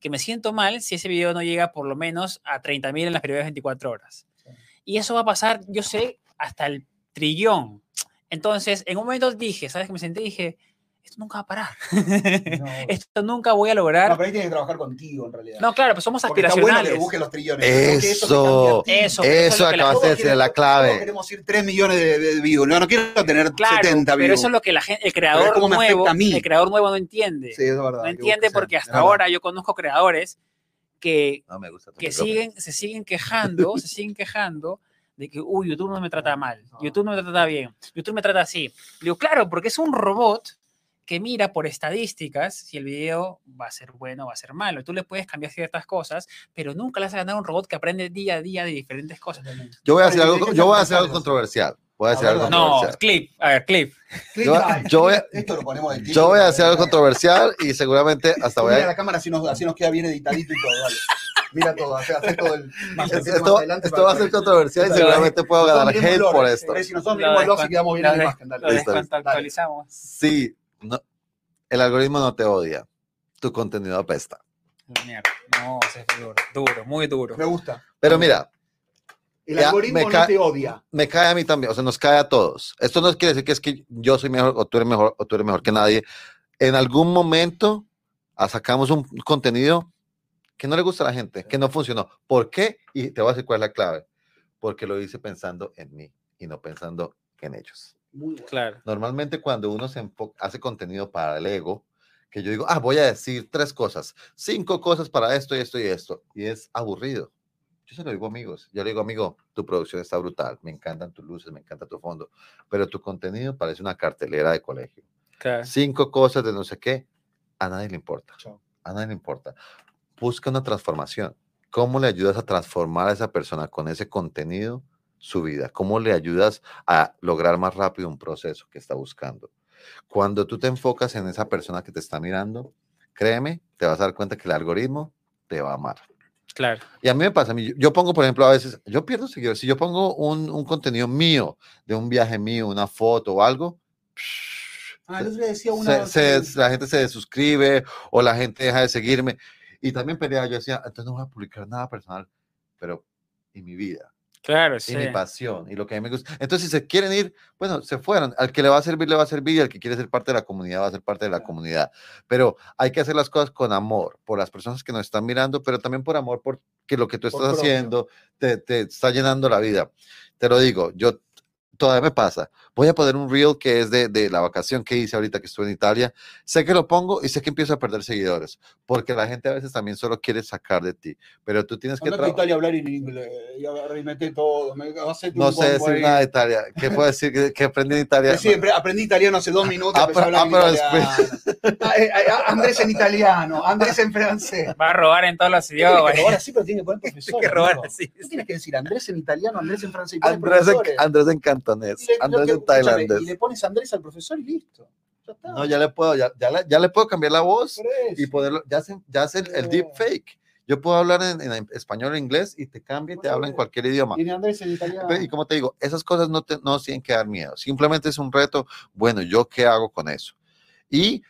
Que me siento mal si ese video no llega por lo menos a 30.000 en las primeras 24 horas. Sí. Y eso va a pasar, yo sé, hasta el trillón. Entonces, en un momento dije, ¿sabes que me senté? Dije, esto nunca va a parar. No. esto nunca voy a lograr. No, pero ahí tienes que trabajar contigo, en realidad. No, claro, pues somos Porque está bueno que aspiracionales. los trillones. pero Eso. Eso, pero Eso es lo que la- acabas de Todos decir, la Todos clave. queremos ir 3 millones de, de views. No, no quiero tener Claro, 70 pero views. eso es lo que la gente, el creador nuevo, afecta a mí. el creador nuevo no entiende. Sí, es verdad. no entiende porque hasta verdad. ahora yo conozco creadores que, No me gusta. que siguen, se siguen quejando, se siguen quejando de que, uy, YouTube no me trata mal, No. YouTube no me trata bien, YouTube me trata así. Digo, claro, porque es un robot que mira por estadísticas si el video va a ser bueno o va a ser malo. Tú le puedes cambiar ciertas cosas, pero nunca le vas a ganar a un robot que aprende día a día de diferentes cosas. Yo voy a hacer algo, yo voy a hacer algo controversial. Voy a A hacer ver, algo. No, clip, a ver, clip. Yo- yo voy a- Esto lo ponemos Yo voy a hacer algo controversial y seguramente hasta voy Mira a... la cámara así nos, así nos queda bien editadito y todo, dale. Mira todo, hace, hace todo el... más Esto, más adelante esto va a ser controversial y seguramente puedo ganar hate por esto. Eh, Si nosotros Lo miremos el descon- OS y quedamos bien en la imagen, dale. Listo. Sí, no, el algoritmo no te odia. Tu contenido apesta. Mierda, no, eso es duro, duro, muy duro. Me gusta. Pero mira, El algoritmo me no te odia. me cae a mí también, o sea, nos cae a todos. Esto no quiere decir que es que yo soy mejor o tú eres mejor o tú eres mejor que nadie. En algún momento ah, sacamos un contenido que no le gusta a la gente, que no funcionó. ¿Por qué? Y te voy a decir cuál es la clave. Porque lo hice pensando en mí y no pensando en ellos. Muy bueno. Claro. Normalmente cuando uno se hace contenido para el ego, que yo digo, ah, voy a decir tres cosas, cinco cosas para esto y esto y esto, y es aburrido. Yo se lo digo a amigos, yo le digo, amigo, tu producción está brutal, me encantan tus luces, me encanta tu fondo, pero tu contenido parece una cartelera de colegio. claro. Cinco cosas de no sé qué, a nadie le importa, Chao. a nadie le importa. Busca una transformación. ¿Cómo le ayudas a transformar a esa persona con ese contenido su vida? ¿Cómo le ayudas a lograr más rápido un proceso que está buscando? Cuando tú te enfocas en esa persona que te está mirando, créeme, te vas a dar cuenta que el algoritmo te va a amar. Claro. Y a mí me pasa, a mí, yo- pongo, por ejemplo, a veces, yo pierdo seguidores. Si yo pongo un, un contenido mío, de un viaje mío, una foto o algo, Ah, se- una... se- la gente se desuscribe o la gente deja de seguirme. Y también peleaba, yo decía, entonces no voy a publicar nada personal, pero y mi vida, Claro, y sí. mi pasión, y lo que a mí me gusta. Entonces, si se quieren ir, bueno, se fueron. Al que le va a servir, le va a servir, y al que quiere ser parte de la comunidad, va a ser parte de la comunidad. Pero hay que hacer las cosas con amor, por las personas que nos están mirando, pero también por amor, porque lo que tú estás haciendo te, te está llenando la vida. Te lo digo, yo todavía me pasa. Voy a poner un reel que es de, de la vacación que hice ahorita que estuve en Italia. Sé que lo pongo y sé que empiezo a perder seguidores, porque la gente a veces también solo quiere sacar de ti, pero tú tienes que Andate a trabajar. Italia hablar en inglés y todo. Me, No sé decir ahí. nada de Italia. ¿Qué puedo decir que, que aprendí en Italia? Sí, siempre aprendí italiano hace dos minutos. Ah, empecé a pero- ah, pero italiano. Ah, eh, eh, Andrés en italiano, Andrés en francés. Va a robar en todos los idiomas. robar así, pero tiene que poner profesor. que robar así. Tú tienes que decir Andrés en italiano, Andrés en francés. Andrés en. Andrés en cantonés, Andrés en tailandés. Y le pones Andrés al profesor y listo. Ya está. No, ya le puedo, ya, ya, le, ya le puedo cambiar la voz y poderlo, ya ya hace el, el deep fake. Yo puedo hablar en, en español o inglés y te cambia y te habla en cualquier idioma. Tiene Andrés en italiano. Y como te digo, esas cosas no, te, no tienen que dar miedo. Simplemente es un reto. Bueno, ¿yo qué hago con eso? Y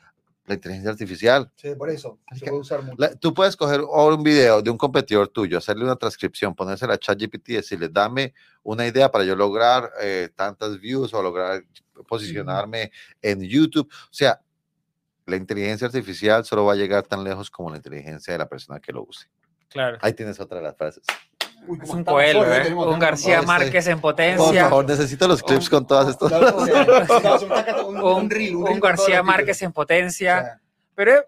la inteligencia artificial. Sí, por eso. Es Se que puede usar mucho. la- tú puedes coger ahora un video de un competidor tuyo, hacerle una transcripción, ponérsela a ChatGPT y decirle, dame una idea para yo lograr eh, tantas views o lograr posicionarme en YouTube. O sea, la inteligencia artificial solo va a llegar tan lejos como la inteligencia de la persona que lo use. Claro. Ahí tienes otra de las frases. Uy, Es un coelho, hoy, ¿eh? tenemos- Un García Márquez en Por potencia. favor, necesito los clips con todas estas. Un un- Un, García Márquez en potencia. O sea, Pero eh,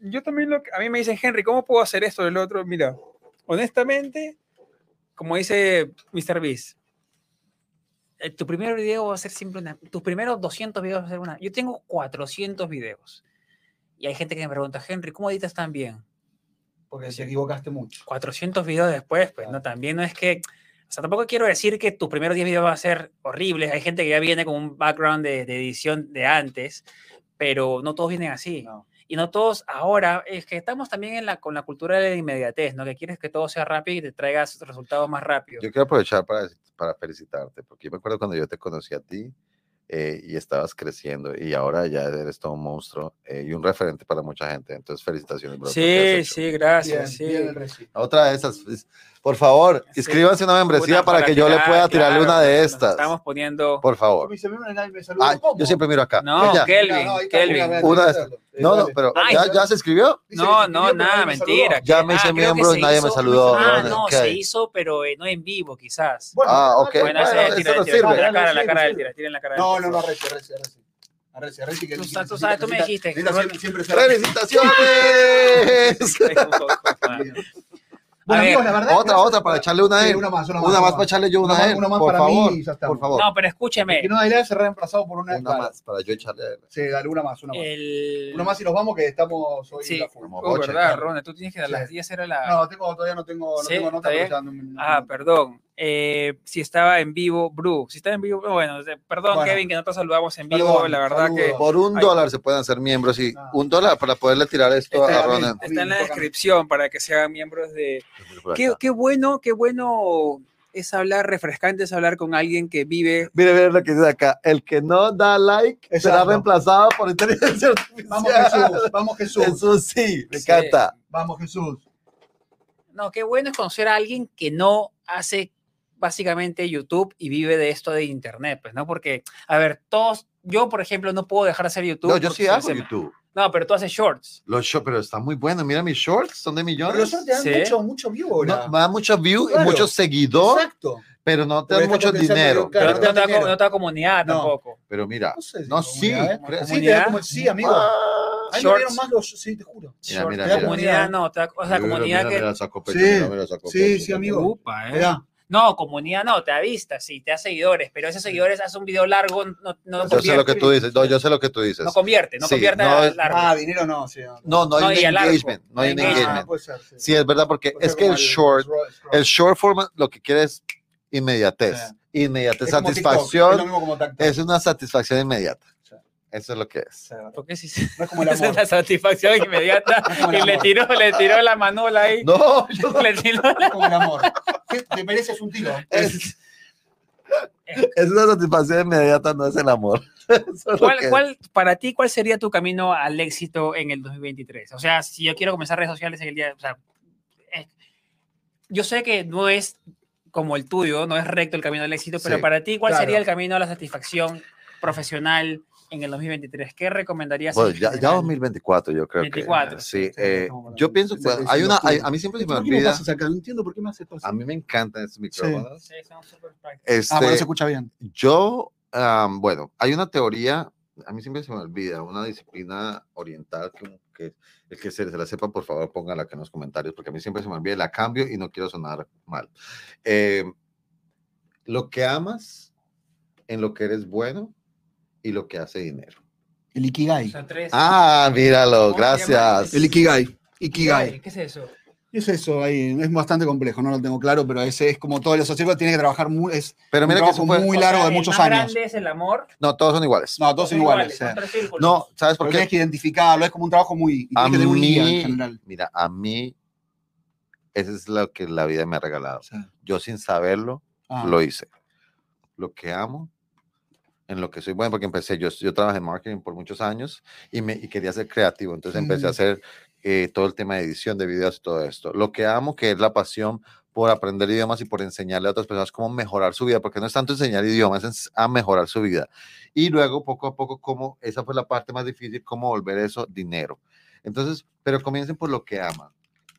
yo también lo que- a mí me dicen, Henry, ¿cómo puedo hacer esto del otro? Mira, honestamente, como dice Mr. Beast, eh, tu primer video va a ser siempre una, tus primeros 200 videos va a ser una. Yo tengo 400 videos. Y hay gente que me pregunta, Henry, ¿cómo editas tan bien? Porque te equivocaste mucho. 400 videos después, pues, Claro. ¿no? También no es que, o sea, tampoco quiero decir que tus primeros 10 videos van a ser horribles. Hay gente que ya viene con un background de, de edición de antes, pero no todos vienen así. No. Y no todos ahora, es que estamos también en la, con la cultura de la inmediatez, ¿no? Que quieres que todo sea rápido y te traigas resultados más rápido. Yo quiero aprovechar para, para felicitarte, porque yo me acuerdo cuando yo te conocí a ti eh, y estabas creciendo y ahora ya eres todo un monstruo eh, y un referente para mucha gente. Entonces, felicitaciones, bro. Sí, sí, gracias. Bien, sí. bien. Otra de esas, es- por favor, Sí. inscríbanse una membresía Una para, que yo le tirar, pueda tirarle claro, una de estas. Estamos poniendo. Por favor. Me. Ah, yo siempre miro acá. No, Ya. Kelvin, Mira, no, Kelvin. Una de eh, No, no, pero Ay, ¿ya, ya se escribió? No, no, nada, me mentira. Ya que- me hice que miembro y nadie me hizo- saludó, Ah, no, ok. se hizo, pero eh, no en vivo, quizás. Bueno, Ah, ok. no, Bueno, bueno, no, tira, eso no tira, sirve. La cara, la cara del tira, tira en la cara No, no, no, Arreci, Arreci, Arreci. Arreci, Arreci, que Tú necesita- tú sabes, tú me dijiste, siempre- siempre ¡Felicitaciones! Bueno, amigos, la verdad. otra, otra, para echarle una Sí, él. una más, una Una más, más una para echarle yo una Una más- él, una más por para mí favor. y ya. Por favor. No, pero escúcheme. Que no debería ser reemplazado por una. Una claro. más para yo echarle a él. Sí, dale una más, una más. El... Una más y nos vamos que estamos hoy Sí. a full. Como Oh, verdad, claro. Ronald, tú tienes que a Sí. las 10 era la... No, tengo, todavía no tengo, no Sí, tengo nota, Ah, perdón. Eh, si estaba en vivo, Bru. Si estaba en vivo, bueno, perdón, Bueno. Kevin, que no te saludamos en vivo. Perdón, la verdad que Por un Ay. dólar se pueden hacer miembros y No. un dólar para poderle tirar esto Está a. Ronan. está en la descripción para que se hagan miembros de... Qué, qué bueno, qué bueno es hablar, refrescante es hablar con alguien que vive... Mire, mire lo que dice acá. El que no da like será reemplazado por inteligencia artificial. Vamos Jesús, vamos Jesús, Eso sí, me Sí. encanta. vamos Jesús. No, qué bueno es conocer a alguien que no hace básicamente YouTube y vive de esto de Internet, pues, ¿no? Porque, a ver, todos... Yo, por ejemplo, no puedo dejar de hacer YouTube. No, yo sí hago YouTube. No, pero tú haces shorts. Los shorts, pero está muy bueno. Mira mis shorts, son de Pero millones. los shorts te dan Sí. mucho, mucho view ahora. No, me da mucho view y Claro. muchos seguidores, Exacto. pero no te dan mucho dinero. claro. Pero no te, da, no te da comunidad No. tampoco. Pero mira, No sé. si No, sí, ¿eh? Sí, te da como sí, amigo. Ah, A mí me shorts. dieron más los, sí, te juro. Mira, mira, mira. comunidad, no, te da- o sea, mira, comunidad mira, que... mira, Sí, mira, mira, sacó sí, amigo. Upa, ¿eh? No, comunidad no, te da vistas, sí, te da seguidores, pero esos seguidores hacen un video largo, no, no, Yo sé lo que tú dices. No, yo sé lo que tú dices. no convierte, no Sí, convierte no a es- largo. Ah, dinero no, sí. No, no No, hay un engagement. No hay un hay engagement. engagement. puede ser, sí. Sí, es verdad, porque Puede es que el short, el short format lo que quiere es inmediatez. Inmediatez, Es como TikTok, es lo satisfacción. mismo como TikTok. Es una satisfacción inmediata. Eso es lo que es. Sí, ¿Por qué sí? No es como el Es amor. una satisfacción inmediata No y le tiró, le tiró la manola ahí. No, yo- Le tiró No es como el amor. Te- mereces un tiro. es, es una satisfacción inmediata, no es el amor. Eso ¿Cuál, cuál- para ti, cuál sería tu camino al éxito en el 2023? O sea, si yo quiero comenzar redes sociales en el día, o sea, eh, yo sé que no es como el tuyo, no es recto el camino al éxito, pero Sí, para ti, ¿cuál claro. sería el camino a la satisfacción profesional en el 2023? ¿Qué recomendarías? Bueno, en ya, ya general? 2024 yo creo 24, que sí. sí, eh, yo pienso, bueno, de- hay una, hay- a mí siempre se me ¿Por qué me olvida? No entiendo por qué me así. a mí me encantan estos micrófonos. Sí, son súper prácticos. Este, Ah, bueno, se escucha bien. Yo, am, bueno, hay una teoría, a mí siempre se me olvida, una disciplina oriental que, que el que se, se la sepa, por favor, póngala acá en los comentarios, porque a mí siempre se me olvida, la cambio y no quiero sonar mal. Eh, lo que amas, en lo que eres bueno y lo que hace dinero. El O Ikigai. sea, tres. Ah, míralo, gracias. El Ikigai. Ikigai. ¿Qué es eso? Es eso ahí, es bastante complejo, no lo tengo claro, pero ese es como todo el sociólogo, tiene que trabajar muy, es Pero un mira que trabajo eso fue, muy O largo sea, de el muchos más años. grande es el amor. no, todos son iguales. No, todos son iguales. son tres círculos. No, ¿sabes por Porque qué? tienes que identificarlo, es como un trabajo muy. A que tener un en mí, general. mira, a mí, eso es lo que la vida me ha regalado. Sí. Yo sin saberlo, Ah, lo hice. Lo que amo, en lo que soy bueno, porque empecé, yo, yo trabajé en marketing por muchos años y, me, y quería ser creativo, entonces empecé a Mm. hacer eh, todo el tema de edición de videos y todo esto. Lo que amo, que es la pasión por aprender idiomas y por enseñarle a otras personas cómo mejorar su vida, porque no es tanto enseñar idiomas, es a mejorar su vida. Y luego, poco a poco, como esa fue la parte más difícil, cómo volver eso dinero. Entonces, pero comiencen por lo que aman.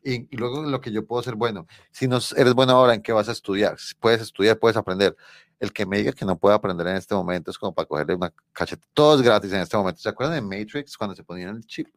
Y, y luego en lo que yo puedo ser bueno. Si no eres bueno ahora, ¿en qué vas a estudiar? Si puedes estudiar, puedes aprender. El que me diga que no puede aprender en este momento es como para cogerle una cacheta. Todo es gratis en este momento. ¿Se acuerdan de Matrix cuando se ponían el chip?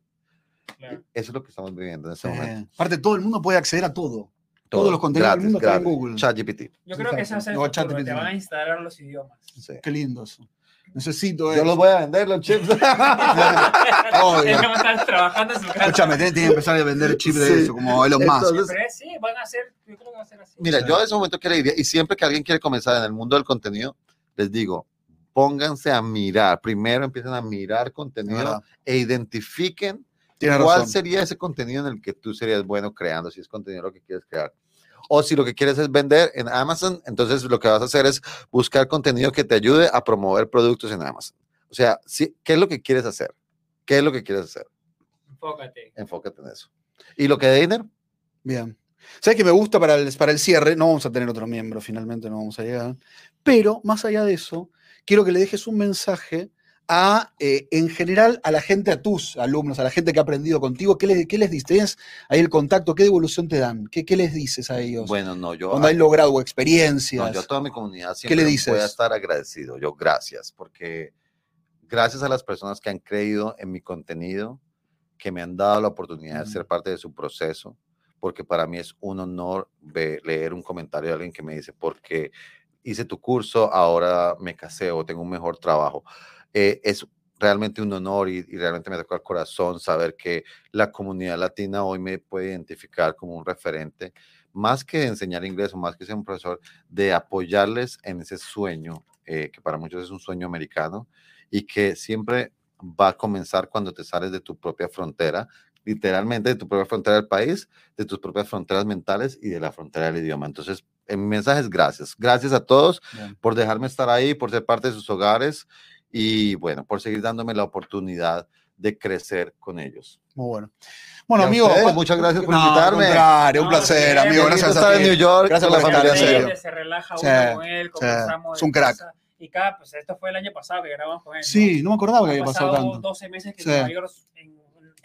Claro. Eso es lo que estamos viviendo en este eh, momento. aparte, todo el mundo puede acceder a todo. todos los contenidos del mundo en Google. ChatGPT. Yo creo que ese va a ser el No, ChatGPT te van a instalar los idiomas. Sí. Qué lindo eso. Necesito Yo eso. los voy a vender, los chips. Obvio. Es como estar trabajando en su casa. Escúchame, tiene tiene que empezar a vender chips de Sí. eso, como Elon Musk. Entonces- sí, van a ser, yo creo que va a ser así. Mira, yo en ese momento que le diría, y siempre que alguien quiere comenzar en el mundo del contenido, les digo, pónganse a mirar, primero empiecen a mirar contenido verdad. e identifiquen Tienes cuál razón. sería ese contenido en el que tú serías bueno creando, si es contenido lo que quieres crear. O si lo que quieres es vender en Amazon, entonces lo que vas a hacer es buscar contenido que te ayude a promover productos en Amazon. O sea, ¿qué es lo que quieres hacer? ¿Qué es lo que quieres hacer? Enfócate. Enfócate en eso. ¿Y lo que de dinero? Bien. ¿Sabes qué me gusta para el, para el cierre? No vamos a tener otro miembro, finalmente no vamos a llegar. Pero más allá de eso, quiero que le dejes un mensaje a, eh, en general, a la gente, a tus alumnos, a la gente que ha aprendido contigo. ¿Qué, le- qué les dices? ¿Tienes ahí el contacto? ¿Qué devolución te dan? ¿Qué, qué les dices a ellos? Bueno, no, yo... Cuando han logrado experiencias. No, yo a toda mi comunidad ¿Qué siempre le voy a dices? estar agradecido. Yo gracias, porque gracias a las personas que han creído en mi contenido, que me han dado la oportunidad de ser parte de su proceso, porque para mí es un honor leer un comentario de alguien que me dice, porque hice tu curso, ahora me casé o tengo un mejor trabajo. Eh, es realmente un honor y, y realmente me tocó al corazón saber que la comunidad latina hoy me puede identificar como un referente, más que enseñar inglés o más que ser un profesor, de apoyarles en ese sueño, eh, que para muchos es un sueño americano y que siempre va a comenzar cuando te sales de tu propia frontera, literalmente de tu propia frontera del país, de tus propias fronteras mentales y de la frontera del idioma. Entonces, en mi mensaje es gracias. Gracias a todos Bien. por dejarme estar ahí, por ser parte de sus hogares y bueno, por seguir dándome la oportunidad de crecer con ellos. Muy bueno. Bueno, Y amigo, bueno, muchas gracias por no, invitarme. contrario, un No, placer, siempre. amigo. Gracias a estar en. New York Gracias por la familia. Se relaja Sí, uno con él, sí. Es un crack. cosas. Y cada, pues esto fue el año pasado que grabamos con él. ¿no? Sí, no me acordaba que había pasado pasado tanto. 12 meses que Sí. en Nueva York, en,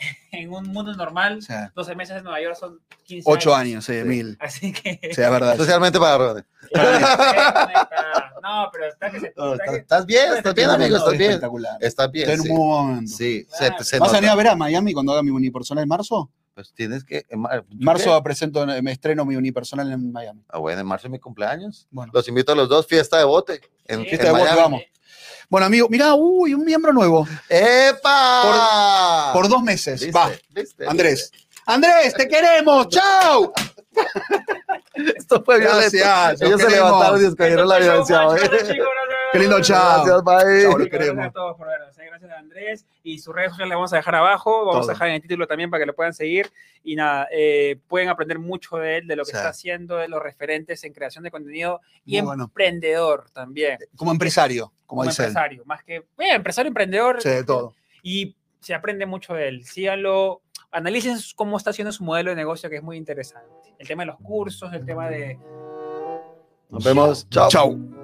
en un mundo normal, Sí. 12 meses en Nueva York son 15 Ocho años, sí, Sí. mil. Así que. Sí, es verdad. Especialmente para no, pero está que se. No, está estás, que- estás bien, estás bien, amigo, estás bien. Espectacular. Estás bien. Estoy en sí. un buen momento. Sí, se- Claro. se ¿Vas a venir a ver a Miami cuando haga mi unipersonal en marzo? Pues tienes que. En mar- Marzo presento, me estreno mi unipersonal en Miami. Ah, bueno, en marzo es mi cumpleaños. Bueno, Los invito a los dos, fiesta de bote. En, Sí. en Fiesta de bote, vamos. bueno amigo, mirá, uy, un miembro nuevo. ¡Epa! Por dos meses. ¿Viste? Va, ¿Viste? Andrés. Andrés, te queremos. ¡Chao! Esto fue Gracias, los Ellos se levantaron y escogieron la violencia. Qué lindo, chao. Gracias, bye. Chao, Gracias a todos por vernos. eh. Gracias a Andrés. Y sus redes sociales las vamos a dejar abajo. Vamos Todo. a dejar en el título también para que lo puedan seguir. Y nada, eh, pueden aprender mucho de él, de lo que Sí. está haciendo, de los referentes en creación de contenido y Muy bueno. emprendedor también. Como empresario, como, Como dice él. empresario. Más que. eh, empresario, emprendedor. Sí, de todo. Y se aprende mucho de él. Síganlo. Analicen cómo está haciendo su modelo de negocio, que es muy interesante. El tema de los cursos, el tema de. Nos vemos. Chao. Chao.